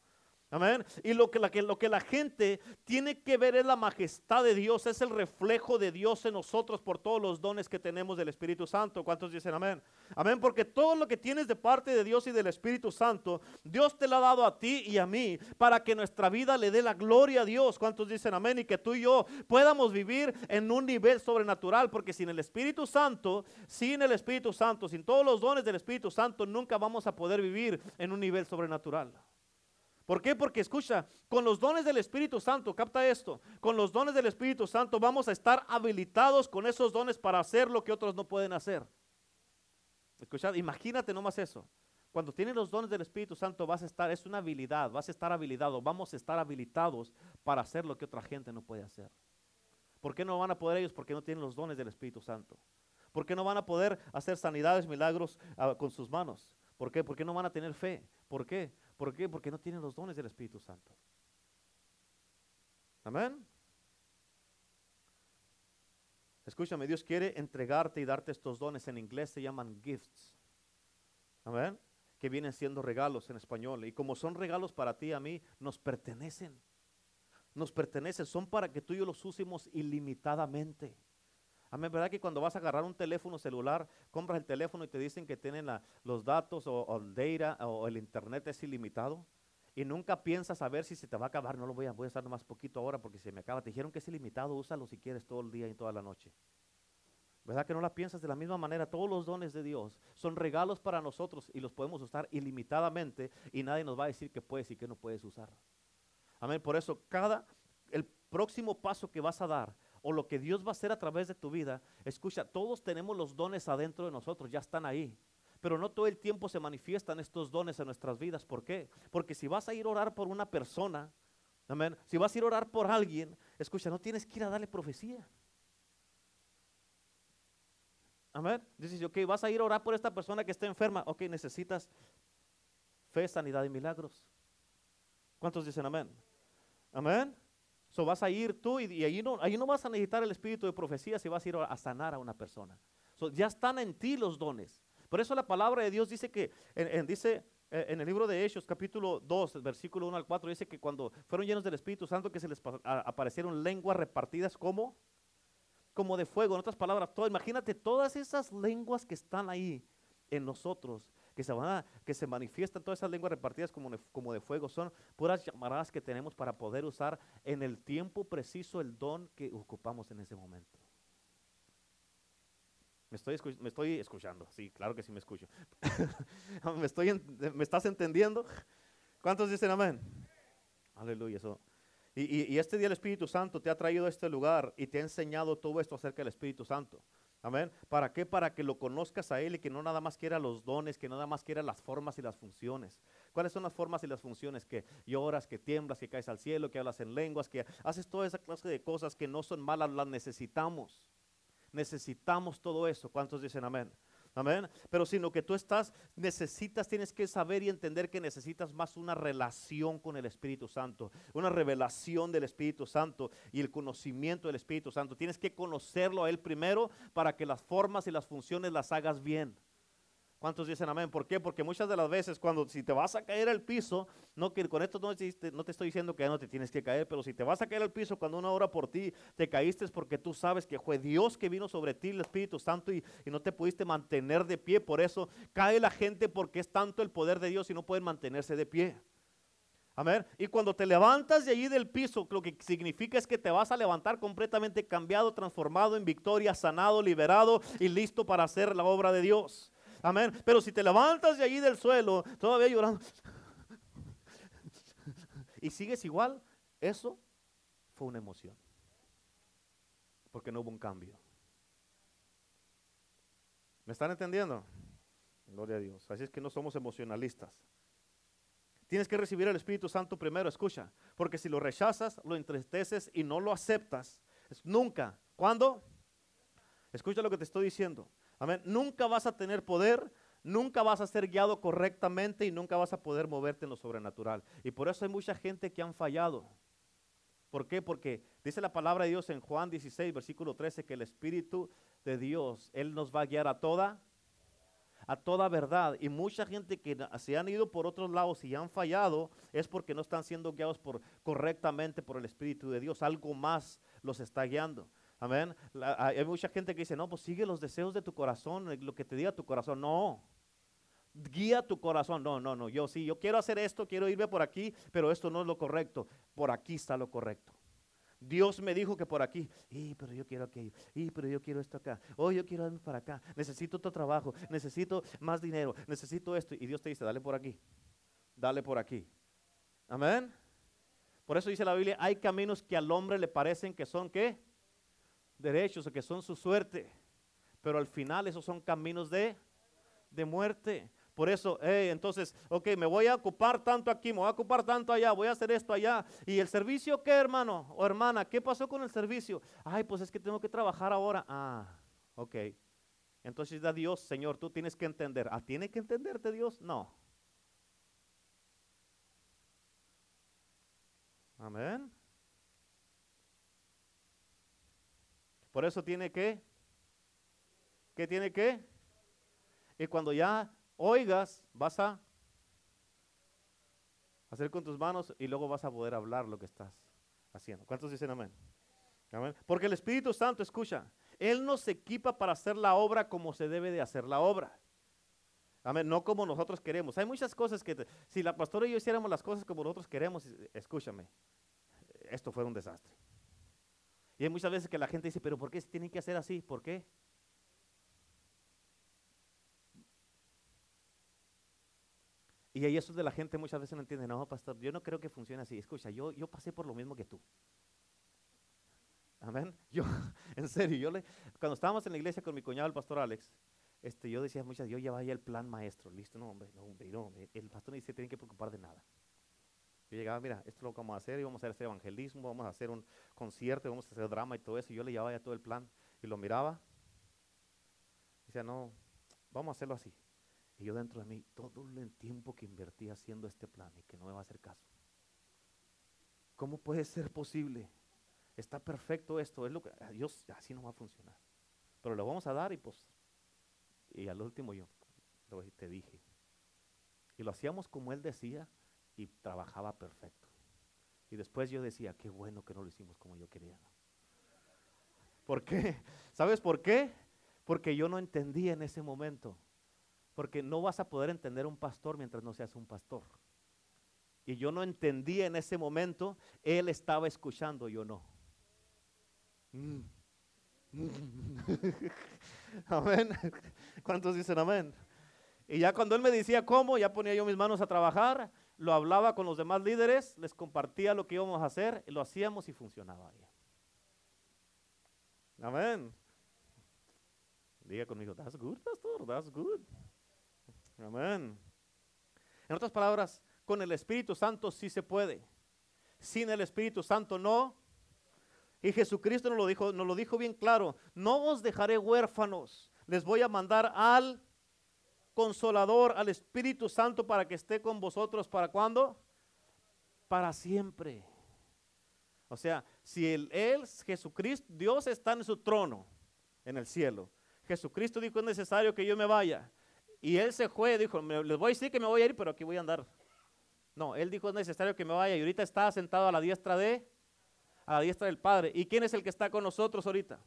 Amén. Y lo que, la, lo que la gente tiene que ver es la majestad de Dios, es el reflejo de Dios en nosotros por todos los dones que tenemos del Espíritu Santo. ¿Cuántos dicen amén? Amén, porque todo lo que tienes de parte de Dios y del Espíritu Santo, Dios te lo ha dado a ti y a mí para que nuestra vida le dé la gloria a Dios. ¿Cuántos dicen amén? Y que tú y yo podamos vivir en un nivel sobrenatural, porque sin el Espíritu Santo, sin el Espíritu Santo, sin todos los dones del Espíritu Santo, nunca vamos a poder vivir en un nivel sobrenatural. ¿Por qué? Porque escucha, con los dones del Espíritu Santo, capta esto, con los dones del Espíritu Santo vamos a estar habilitados con esos dones para hacer lo que otros no pueden hacer. Escucha, imagínate nomás eso. Cuando tienes los dones del Espíritu Santo vas a estar, es una habilidad, vas a estar habilitado, vamos a estar habilitados para hacer lo que otra gente no puede hacer. ¿Por qué no van a poder ellos? Porque no tienen los dones del Espíritu Santo. ¿Por qué no van a poder hacer sanidades, milagros ah, con sus manos? ¿Por qué? Porque no van a tener fe. ¿Por qué? ¿Por qué? Porque no tienen los dones del Espíritu Santo. Amén. Escúchame, Dios quiere entregarte y darte estos dones. En inglés se llaman gifts. Amén. Que vienen siendo regalos en español. Y como son regalos para ti y a mí, nos pertenecen. Nos pertenecen. Son para que tú y yo los usemos ilimitadamente. Amén, ¿verdad que cuando vas a agarrar un teléfono celular, compras el teléfono y te dicen que tienen los datos o, data o el internet es ilimitado? Y nunca piensas a ver si se te va a acabar. No lo voy a, voy a usar más poquito ahora porque se me acaba. Te dijeron que es ilimitado, úsalo si quieres todo el día y toda la noche. ¿Verdad que no la piensas de la misma manera? Todos los dones de Dios son regalos para nosotros y los podemos usar ilimitadamente y nadie nos va a decir que puedes y que no puedes usar. Amén. Por eso, cada, el próximo paso que vas a dar o lo que Dios va a hacer a través de tu vida, escucha, todos tenemos los dones adentro de nosotros, ya están ahí. Pero no todo el tiempo se manifiestan estos dones en nuestras vidas. ¿Por qué? Porque si vas a ir a orar por una persona, amén, si vas a ir a orar por alguien, escucha, no tienes que ir a darle profecía. Amén. Dices, ok, vas a ir a orar por esta persona que está enferma. Ok, necesitas fe, sanidad y milagros. ¿Cuántos dicen amén? Amén. So vas a ir tú y, ahí, no, ahí no vas a necesitar el espíritu de profecía si vas a ir a sanar a una persona. So ya están en ti los dones. Por eso la palabra de Dios dice que, en, dice eh, en el libro de Hechos, capítulo 2, versículo 1 al 4, dice que cuando fueron llenos del Espíritu Santo, que se les aparecieron lenguas repartidas como, como de fuego. En otras palabras, todo, imagínate todas esas lenguas que están ahí en nosotros que se, van a, que se manifiestan todas esas lenguas repartidas como de, como de fuego, son puras llamaradas que tenemos para poder usar en el tiempo preciso el don que ocupamos en ese momento. Me estoy, me estoy escuchando, sí, claro que sí me escucho. ¿Me, estoy, ¿Me estás entendiendo? ¿Cuántos dicen amén? Aleluya. Eso. Y, y, este día el Espíritu Santo te ha traído a este lugar y te ha enseñado todo esto acerca del Espíritu Santo. Amén. ¿Para qué? Para que lo conozcas a Él y que no nada más quiera los dones, que nada más quiera las formas y las funciones. ¿Cuáles son las formas y las funciones? Que lloras, que tiemblas, que caes al cielo, que hablas en lenguas, que haces toda esa clase de cosas que no son malas, las necesitamos. Necesitamos todo eso. ¿Cuántos dicen amén? Amén. Pero sino que tú estás, necesitas, tienes que saber y entender que necesitas más una relación con el Espíritu Santo, una revelación del Espíritu Santo y el conocimiento del Espíritu Santo. Tienes que conocerlo a Él primero para que las formas y las funciones las hagas bien. ¿Cuántos dicen amén? ¿Por qué? Porque muchas de las veces cuando si te vas a caer al piso, no que con esto no, te estoy diciendo que ya no te tienes que caer, pero si te vas a caer al piso cuando una hora por ti te caíste es porque tú sabes que fue Dios que vino sobre ti, el Espíritu Santo, y, y no te pudiste mantener de pie. Por eso cae la gente porque es tanto el poder de Dios y no pueden mantenerse de pie. Amén. Y cuando te levantas de allí del piso, lo que significa es que te vas a levantar completamente cambiado, transformado en victoria, sanado, liberado y listo para hacer la obra de Dios. Amén. Pero si te levantas de allí del suelo, todavía llorando, y sigues igual, eso fue una emoción. Porque no hubo un cambio. ¿Me están entendiendo? Gloria a Dios. Así es que no somos emocionalistas. Tienes que recibir el Espíritu Santo primero, escucha. Porque si lo rechazas, lo entristeces y no lo aceptas, nunca. ¿Cuándo? Escucha lo que te estoy diciendo. Nunca vas a tener poder, nunca vas a ser guiado correctamente y nunca vas a poder moverte en lo sobrenatural. Y por eso hay mucha gente que han fallado. ¿Por qué? Porque dice la palabra de Dios en Juan 16, versículo 13, que el Espíritu de Dios, Él nos va a guiar a toda, a toda verdad. Y mucha gente que se han ido por otros lados y han fallado es porque no están siendo guiados por, correctamente por el Espíritu de Dios. Algo más los está guiando. Amén. hay mucha gente que dice, no, pues sigue los deseos de tu corazón, lo que te diga tu corazón. No. Guía tu corazón. No, no, no. Yo sí, yo quiero hacer esto, quiero irme por aquí, pero esto no es lo correcto. Por aquí está lo correcto. Dios me dijo que por aquí, y pero yo quiero aquello, y pero yo quiero esto acá, oh, yo quiero irme para acá, necesito otro trabajo, necesito más dinero, necesito esto. Y Dios te dice, dale por aquí, dale por aquí. Amén. Por eso dice la Biblia, hay caminos que al hombre le parecen que son, ¿qué? Derechos, que son su suerte. Pero al final esos son caminos de, de muerte. Por eso, entonces, ok, me voy a ocupar tanto aquí, me voy a ocupar tanto allá, voy a hacer esto allá. ¿Y el servicio qué, hermano o hermana? ¿Qué pasó con el servicio? Ay, pues es que tengo que trabajar ahora. Ah, ok. Entonces da Dios, Señor, tú tienes que entender. ¿Ah, tiene que entenderte Dios? No. Amén. Por eso tiene que, ¿qué tiene que? Y cuando ya oigas, vas a hacer con tus manos y luego vas a poder hablar lo que estás haciendo. ¿Cuántos dicen amén? amén? Porque el Espíritu Santo, escucha, Él nos equipa para hacer la obra como se debe de hacer la obra. Amén, no como nosotros queremos. Hay muchas cosas que, si la pastora y yo hiciéramos las cosas como nosotros queremos, escúchame, esto fue un desastre. Y hay muchas veces que la gente dice, pero ¿por qué se tienen que hacer así? ¿Por qué? Y ahí eso de la gente muchas veces no entiende, no, pastor, yo no creo que funcione así. Escucha, yo, yo pasé por lo mismo que tú. Amén. Yo, en serio, yo le, cuando estábamos en la iglesia con mi cuñado, el pastor Alex, este, yo decía muchas, yo llevaba ya el plan maestro, listo, no, hombre, no, hombre, no, el pastor no dice, tienen que preocupar de nada. Llegaba, mira, esto es lo que vamos a hacer, y vamos a hacer evangelismo, vamos a hacer un concierto, vamos a hacer drama y todo eso. Y yo le llevaba ya todo el plan y lo miraba. decía, no, vamos a hacerlo así. Y yo dentro de mí, todo el tiempo que invertí haciendo este plan y que no me va a hacer caso. ¿Cómo puede ser posible? Está perfecto esto, es lo que Dios así no va a funcionar. Pero lo vamos a dar y pues y al último yo te dije. Y lo hacíamos como él decía y trabajaba perfecto. Y después yo decía, qué bueno que no lo hicimos como yo quería. ¿Por qué? ¿Sabes por qué? Porque yo no entendía en ese momento. Porque no vas a poder entender un pastor mientras no seas un pastor. Y yo no entendía en ese momento, él estaba escuchando, yo no. Mm. amén. ¿Cuántos dicen amén? Y ya cuando él me decía cómo, ya ponía yo mis manos a trabajar, lo hablaba con los demás líderes, les compartía lo que íbamos a hacer, lo hacíamos y funcionaba bien. Amén. Diga conmigo, that's good, pastor, that's good. Amén. En otras palabras, con el Espíritu Santo sí se puede. Sin el Espíritu Santo no. Y Jesucristo nos lo dijo, nos lo dijo bien claro, no os dejaré huérfanos, les voy a mandar al consolador, al Espíritu Santo para que esté con vosotros. ¿Para cuándo? Para siempre. O sea, si él, él, Jesucristo, Dios está en su trono, en el cielo. Jesucristo dijo, es necesario que yo me vaya. Y él se fue, dijo, les voy a decir que me voy a ir, pero aquí voy a andar. No, él dijo, es necesario que me vaya. Y ahorita está sentado a la diestra de, a la diestra del Padre. ¿Y quién es el que está con nosotros ahorita?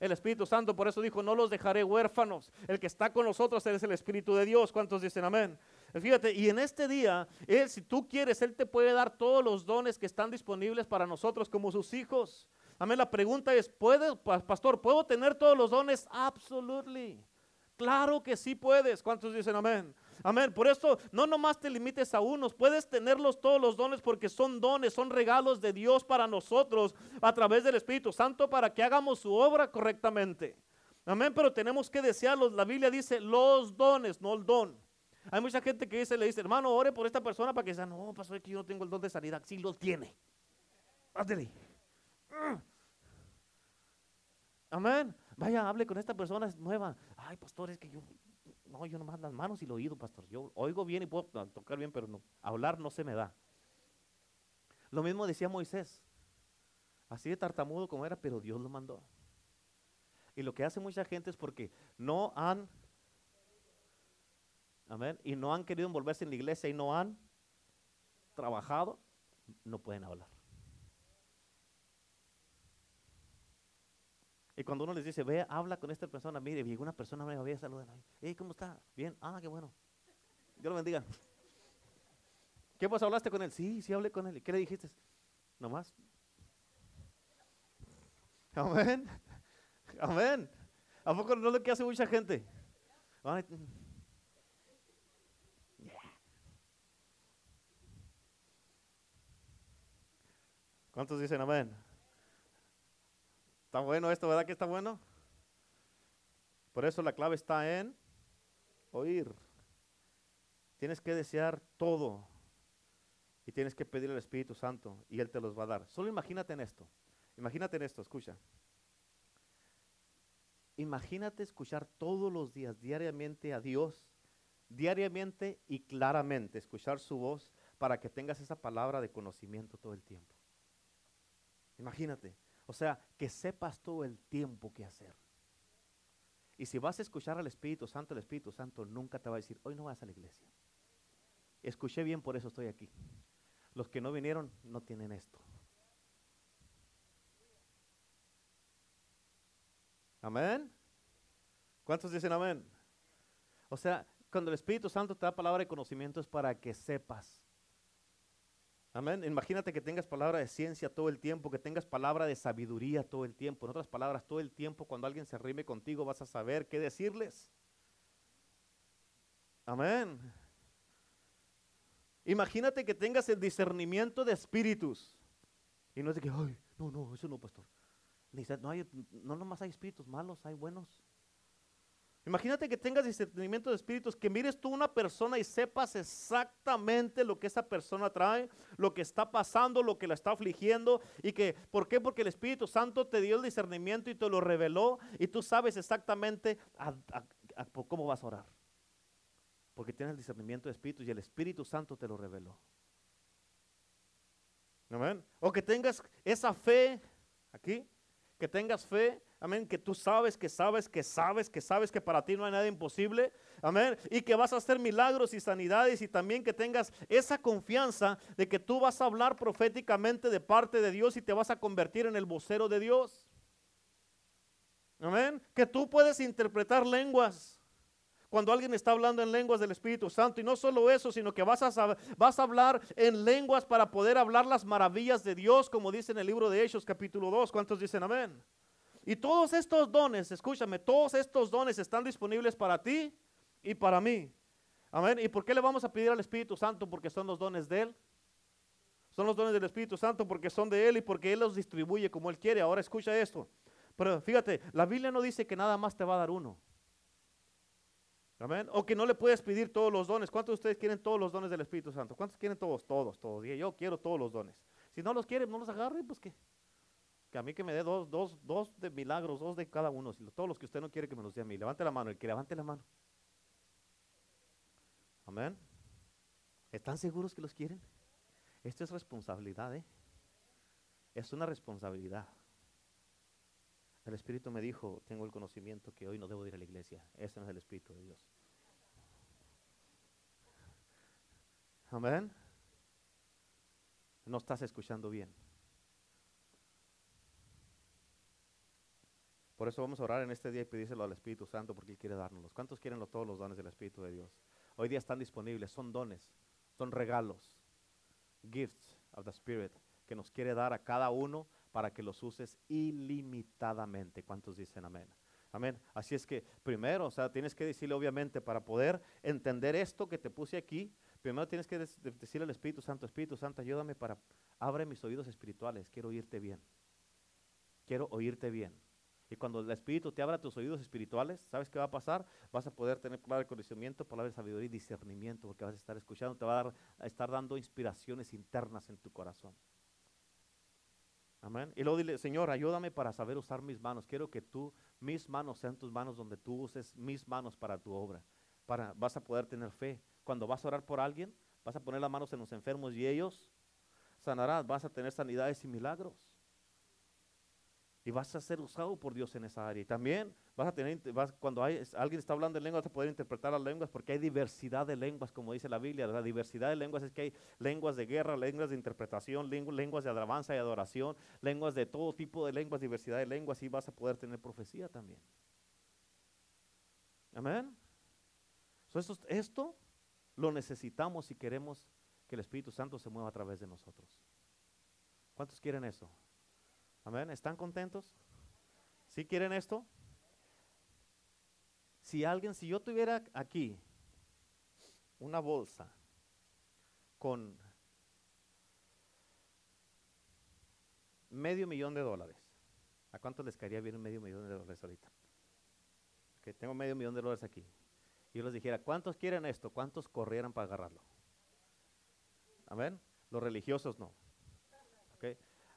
El Espíritu Santo, por eso dijo, no los dejaré huérfanos. El que está con nosotros es el Espíritu de Dios. ¿Cuántos dicen amén? Fíjate, y en este día, Él, si tú quieres, Él te puede dar todos los dones que están disponibles para nosotros como sus hijos. Amén, la pregunta es, ¿puede, pastor, ¿puedo tener todos los dones? Absolutely. Claro que sí puedes. ¿Cuántos dicen amén? Amén. Por eso no nomás te limites a unos, puedes tenerlos todos los dones porque son dones, son regalos de Dios para nosotros a través del Espíritu Santo para que hagamos su obra correctamente. Amén, pero tenemos que desearlos. La Biblia dice los dones, no el don. Hay mucha gente que dice, le dice, hermano, ore por esta persona para que diga, no, pastor, es que yo no tengo el don de sanidad. Sí lo tiene. Hazle. Amén. Vaya, hable con esta persona nueva. Ay, pastor, es que yo no, yo nomás las manos y el oído, pastor. Yo oigo bien y puedo tocar bien, pero no, hablar no se me da. Lo mismo decía Moisés. Así de tartamudo como era, pero Dios lo mandó. Y lo que hace mucha gente es porque no han, amén, y no han querido envolverse en la iglesia y no han trabajado, no pueden hablar. Y cuando uno les dice, ve, habla con esta persona, mire, llegó una persona me había saludado. Hey, ¿cómo está? Bien, ah, qué bueno. Dios lo bendiga. ¿Qué pues hablaste con él? Sí, sí hablé con él. ¿Y qué le dijiste? Nomás. Amén. Amén. ¿A poco no es lo que hace mucha gente? ¿Cuántos dicen amén? Está bueno esto, ¿verdad que está bueno? Por eso la clave está en oír. Tienes que desear todo y tienes que pedir al Espíritu Santo y Él te los va a dar. Solo imagínate en esto. Imagínate en esto, escucha. Imagínate escuchar todos los días, diariamente a Dios, diariamente y claramente, escuchar su voz para que tengas esa palabra de conocimiento todo el tiempo. Imagínate. O sea, que sepas todo el tiempo que hacer. Y si vas a escuchar al Espíritu Santo, el Espíritu Santo nunca te va a decir, hoy no vas a la iglesia. Escuché bien, por eso estoy aquí. Los que no vinieron no tienen esto. Amén. ¿Cuántos dicen amén? O sea, cuando el Espíritu Santo te da palabra de conocimiento es para que sepas. Amén. Imagínate que tengas palabra de ciencia todo el tiempo, que tengas palabra de sabiduría todo el tiempo. En otras palabras, todo el tiempo cuando alguien se rime contigo vas a saber qué decirles. Amén. Imagínate que tengas el discernimiento de espíritus. Y no es de que, ay, no, no, eso no, pastor. No, no nomás hay espíritus malos, hay buenos. Imagínate que tengas discernimiento de espíritus, que mires tú una persona y sepas exactamente lo que esa persona trae, lo que está pasando, lo que la está afligiendo y que, ¿por qué? Porque el Espíritu Santo te dio el discernimiento y te lo reveló y tú sabes exactamente a, ¿cómo vas a orar? Porque tienes el discernimiento de espíritus y el Espíritu Santo te lo reveló. Amén. O que tengas esa fe aquí, que tengas fe, amén, que tú sabes, que sabes, que sabes, que sabes que para ti no hay nada imposible, amén, y que vas a hacer milagros y sanidades y también que tengas esa confianza de que tú vas a hablar proféticamente de parte de Dios y te vas a convertir en el vocero de Dios. Amén, que tú puedes interpretar lenguas cuando alguien está hablando en lenguas del Espíritu Santo. Y no solo eso, sino que vas a, hablar en lenguas para poder hablar las maravillas de Dios, como dice en el libro de Hechos capítulo 2. ¿Cuántos dicen amén? Y todos estos dones, escúchame, todos estos dones están disponibles para ti y para mí. Amén. ¿Y por qué le vamos a pedir al Espíritu Santo? Porque son los dones de Él. Son los dones del Espíritu Santo porque son de Él y porque Él los distribuye como Él quiere. Ahora escucha esto. Pero fíjate, la Biblia no dice que nada más te va a dar uno. Amén. O que no le puedes pedir todos los dones. ¿Cuántos de ustedes quieren todos los dones del Espíritu Santo? ¿Cuántos quieren todos? Todos, todos. Yo quiero todos los dones. Si no los quieren, no los agarre, pues que, que a mí que me dé dos, dos, dos de milagros, dos de cada uno. Si todos los que usted no quiere que me los dé a mí. Levante la mano, el que levante la mano. Amén. ¿Están seguros que los quieren? Esto es responsabilidad, ¿eh? Es una responsabilidad. El Espíritu me dijo, tengo el conocimiento que hoy no debo ir a la iglesia. Ese no es el Espíritu de Dios. Amén. No estás escuchando bien. Por eso vamos a orar en este día y pedírselo al Espíritu Santo porque Él quiere dárnoslos. ¿Cuántos quieren todos los dones del Espíritu de Dios? Hoy día están disponibles, son dones, son regalos, gifts of the Spirit que nos quiere dar a cada uno para que los uses ilimitadamente. ¿Cuántos dicen amén? Amén. Así es que primero, o sea, tienes que decirle obviamente para poder entender esto que te puse aquí, primero tienes que decirle al Espíritu Santo, Espíritu Santo, ayúdame para, abre mis oídos espirituales, quiero oírte bien. Quiero oírte bien. Y cuando el Espíritu te abra tus oídos espirituales, ¿sabes qué va a pasar? Vas a poder tener palabra de conocimiento, palabra de sabiduría y discernimiento, porque vas a estar escuchando, te va a, dar, a estar dando inspiraciones internas en tu corazón. Amén. Y luego dile, Señor, ayúdame para saber usar mis manos. Quiero que tú, mis manos sean tus manos donde tú uses mis manos para tu obra. Para, vas a poder tener fe. Cuando vas a orar por alguien, vas a poner las manos en los enfermos y ellos sanarán. Vas a tener sanidades y milagros y vas a ser usado por Dios en esa área. Y también vas a tener, cuando hay, alguien está hablando en lenguas, vas a poder interpretar las lenguas porque hay diversidad de lenguas, como dice la Biblia. La diversidad de lenguas es que hay lenguas de guerra, lenguas de interpretación, lenguas de alabanza y adoración, lenguas de todo tipo de lenguas, diversidad de lenguas, y vas a poder tener profecía también. Amén. esto, esto lo necesitamos si queremos que el Espíritu Santo se mueva a través de nosotros. ¿Cuántos quieren eso? Amén. ¿Están contentos? ¿Sí quieren esto? Si alguien, si yo tuviera aquí una bolsa con medio millón de dólares, ¿a cuánto les caería bien medio millón de dólares ahorita? Que tengo medio millón de dólares aquí. Y yo les dijera, ¿cuántos quieren esto? ¿Cuántos corrieran para agarrarlo? Amén. Los religiosos no.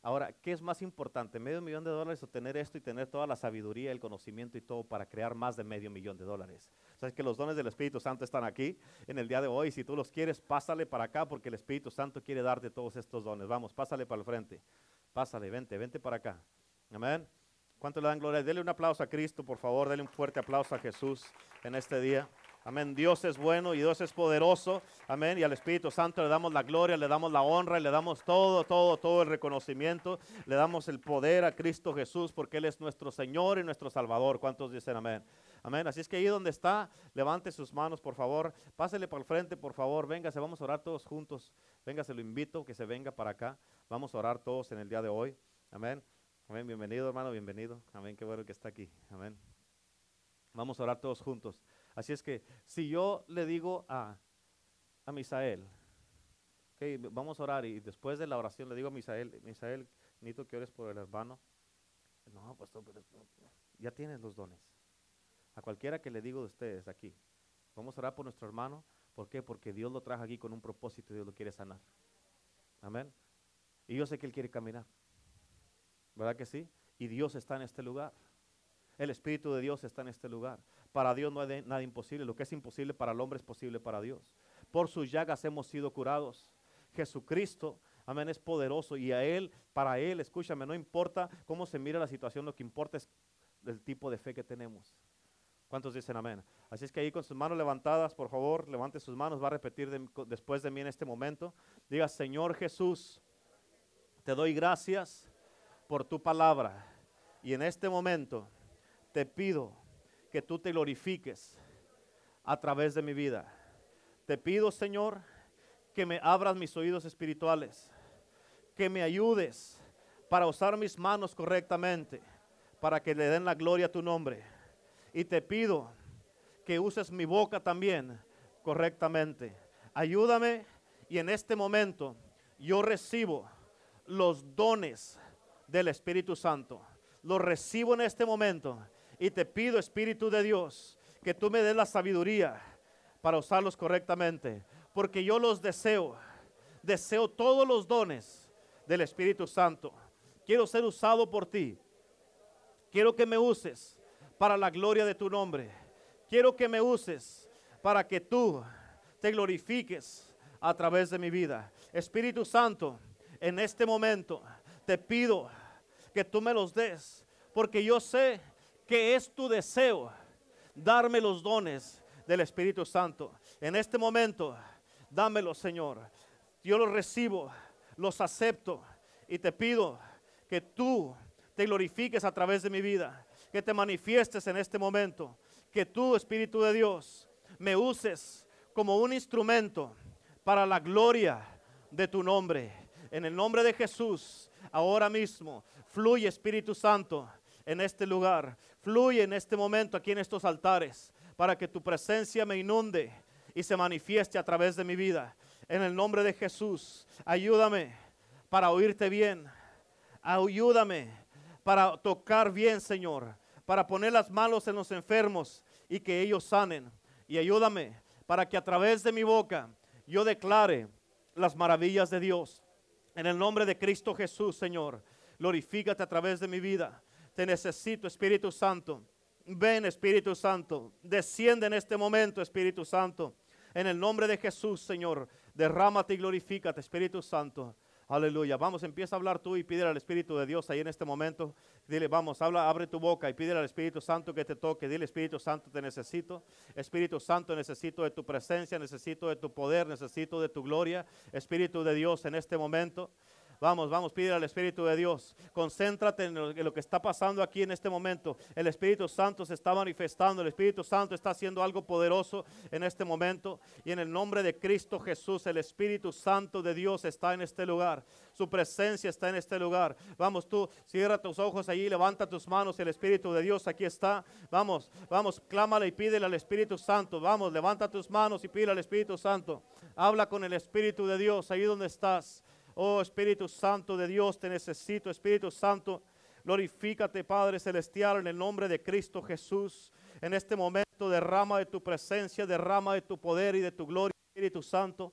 Ahora, ¿qué es más importante? ¿Medio millón de dólares o tener esto y tener toda la sabiduría, el conocimiento y todo para crear más de medio millón de dólares? Sabes que los dones del Espíritu Santo están aquí en el día de hoy. Si tú los quieres, pásale para acá porque el Espíritu Santo quiere darte todos estos dones. Vamos, pásale para el frente. Pásale, vente, vente para acá. Amén. ¿Cuánto le dan gloria? Dele un aplauso a Cristo, por favor. Dele un fuerte aplauso a Jesús en este día. Amén. Dios es bueno y Dios es poderoso. Amén. Y al Espíritu Santo le damos la gloria, le damos la honra le damos todo, todo, todo el reconocimiento. Le damos el poder a Cristo Jesús porque Él es nuestro Señor y nuestro Salvador. ¿Cuántos dicen amén? Amén. Así es que ahí donde está, levante sus manos, por favor. Pásele para el frente, por favor. Véngase, vamos a orar todos juntos. Véngase, lo invito que se venga para acá. Vamos a orar todos en el día de hoy. Amén. Amén. Bienvenido, hermano, bienvenido. Amén. Qué bueno que está aquí. Amén. Vamos a orar todos juntos. Así es que si yo le digo a, a Misael, okay, vamos a orar y después de la oración le digo a Misael, Misael, necesito que ores por el hermano. No, pues ya tienes los dones. A cualquiera que le digo de ustedes aquí, vamos a orar por nuestro hermano. ¿Por qué? Porque Dios lo trajo aquí con un propósito y Dios lo quiere sanar. Amén. Y yo sé que Él quiere caminar. ¿Verdad que sí? Y Dios está en este lugar. El Espíritu de Dios está en este lugar. Para Dios no hay nada imposible. Lo que es imposible para el hombre es posible para Dios. Por sus llagas hemos sido curados. Jesucristo, amén, es poderoso y a Él, para Él, escúchame, no importa cómo se mire la situación, lo que importa es el tipo de fe que tenemos. ¿Cuántos dicen amén? Así es que ahí con sus manos levantadas, por favor, levante sus manos, va a repetir después de mí en este momento. Diga, Señor Jesús, te doy gracias por tu palabra. Y en este momento te pido que tú te glorifiques a través de mi vida. Te pido, Señor, que me abras mis oídos espirituales, que me ayudes para usar mis manos correctamente, para que le den la gloria a tu nombre y te pido que uses mi boca también correctamente. Ayúdame y en este momento yo recibo los dones del Espíritu Santo. Los recibo en este momento y te pido, Espíritu de Dios, que tú me des la sabiduría para usarlos correctamente, porque yo los deseo. Deseo todos los dones del Espíritu Santo. Quiero ser usado por ti. Quiero que me uses para la gloria de tu nombre. Quiero que me uses para que tú te glorifiques a través de mi vida. Espíritu Santo, en este momento te pido que tú me los des, porque yo sé que es tu deseo darme los dones del Espíritu Santo. En este momento, dámelos, Señor. Yo los recibo, los acepto y te pido que tú te glorifiques a través de mi vida que te manifiestes en este momento, que tú, Espíritu de Dios, me uses como un instrumento para la gloria de tu nombre. En el nombre de Jesús, ahora mismo, fluye Espíritu Santo en este lugar, fluye en este momento aquí en estos altares, para que tu presencia me inunde y se manifieste a través de mi vida. En el nombre de Jesús, ayúdame para oírte bien. Ayúdame para tocar bien, Señor para poner las manos en los enfermos y que ellos sanen. Y ayúdame para que a través de mi boca yo declare las maravillas de Dios. En el nombre de Cristo Jesús, Señor, glorifícate a través de mi vida. Te necesito, Espíritu Santo. Ven, Espíritu Santo. Desciende en este momento, Espíritu Santo. En el nombre de Jesús, Señor, derrámate y glorifícate, Espíritu Santo. Aleluya. Vamos, empieza a hablar tú y pide al Espíritu de Dios ahí en este momento. Dile, vamos, habla, abre tu boca y pide al Espíritu Santo que te toque. Dile, Espíritu Santo, te necesito. Espíritu Santo, necesito de tu presencia, necesito de tu poder, necesito de tu gloria. Espíritu de Dios en este momento. Vamos, vamos, pide al Espíritu de Dios. Concéntrate en lo, que está pasando aquí en este momento. El Espíritu Santo se está manifestando. El Espíritu Santo está haciendo algo poderoso en este momento. Y en el nombre de Cristo Jesús, el Espíritu Santo de Dios está en este lugar. Su presencia está en este lugar. Vamos tú, cierra tus ojos allí, levanta tus manos. El Espíritu de Dios aquí está. Vamos, vamos, clámale y pídele al Espíritu Santo. Vamos, levanta tus manos y pídele al Espíritu Santo. Habla con el Espíritu de Dios ahí donde estás. Oh Espíritu Santo de Dios, te necesito. Espíritu Santo, glorifícate Padre Celestial en el nombre de Cristo Jesús. En este momento derrama de tu presencia, derrama de tu poder y de tu gloria, Espíritu Santo.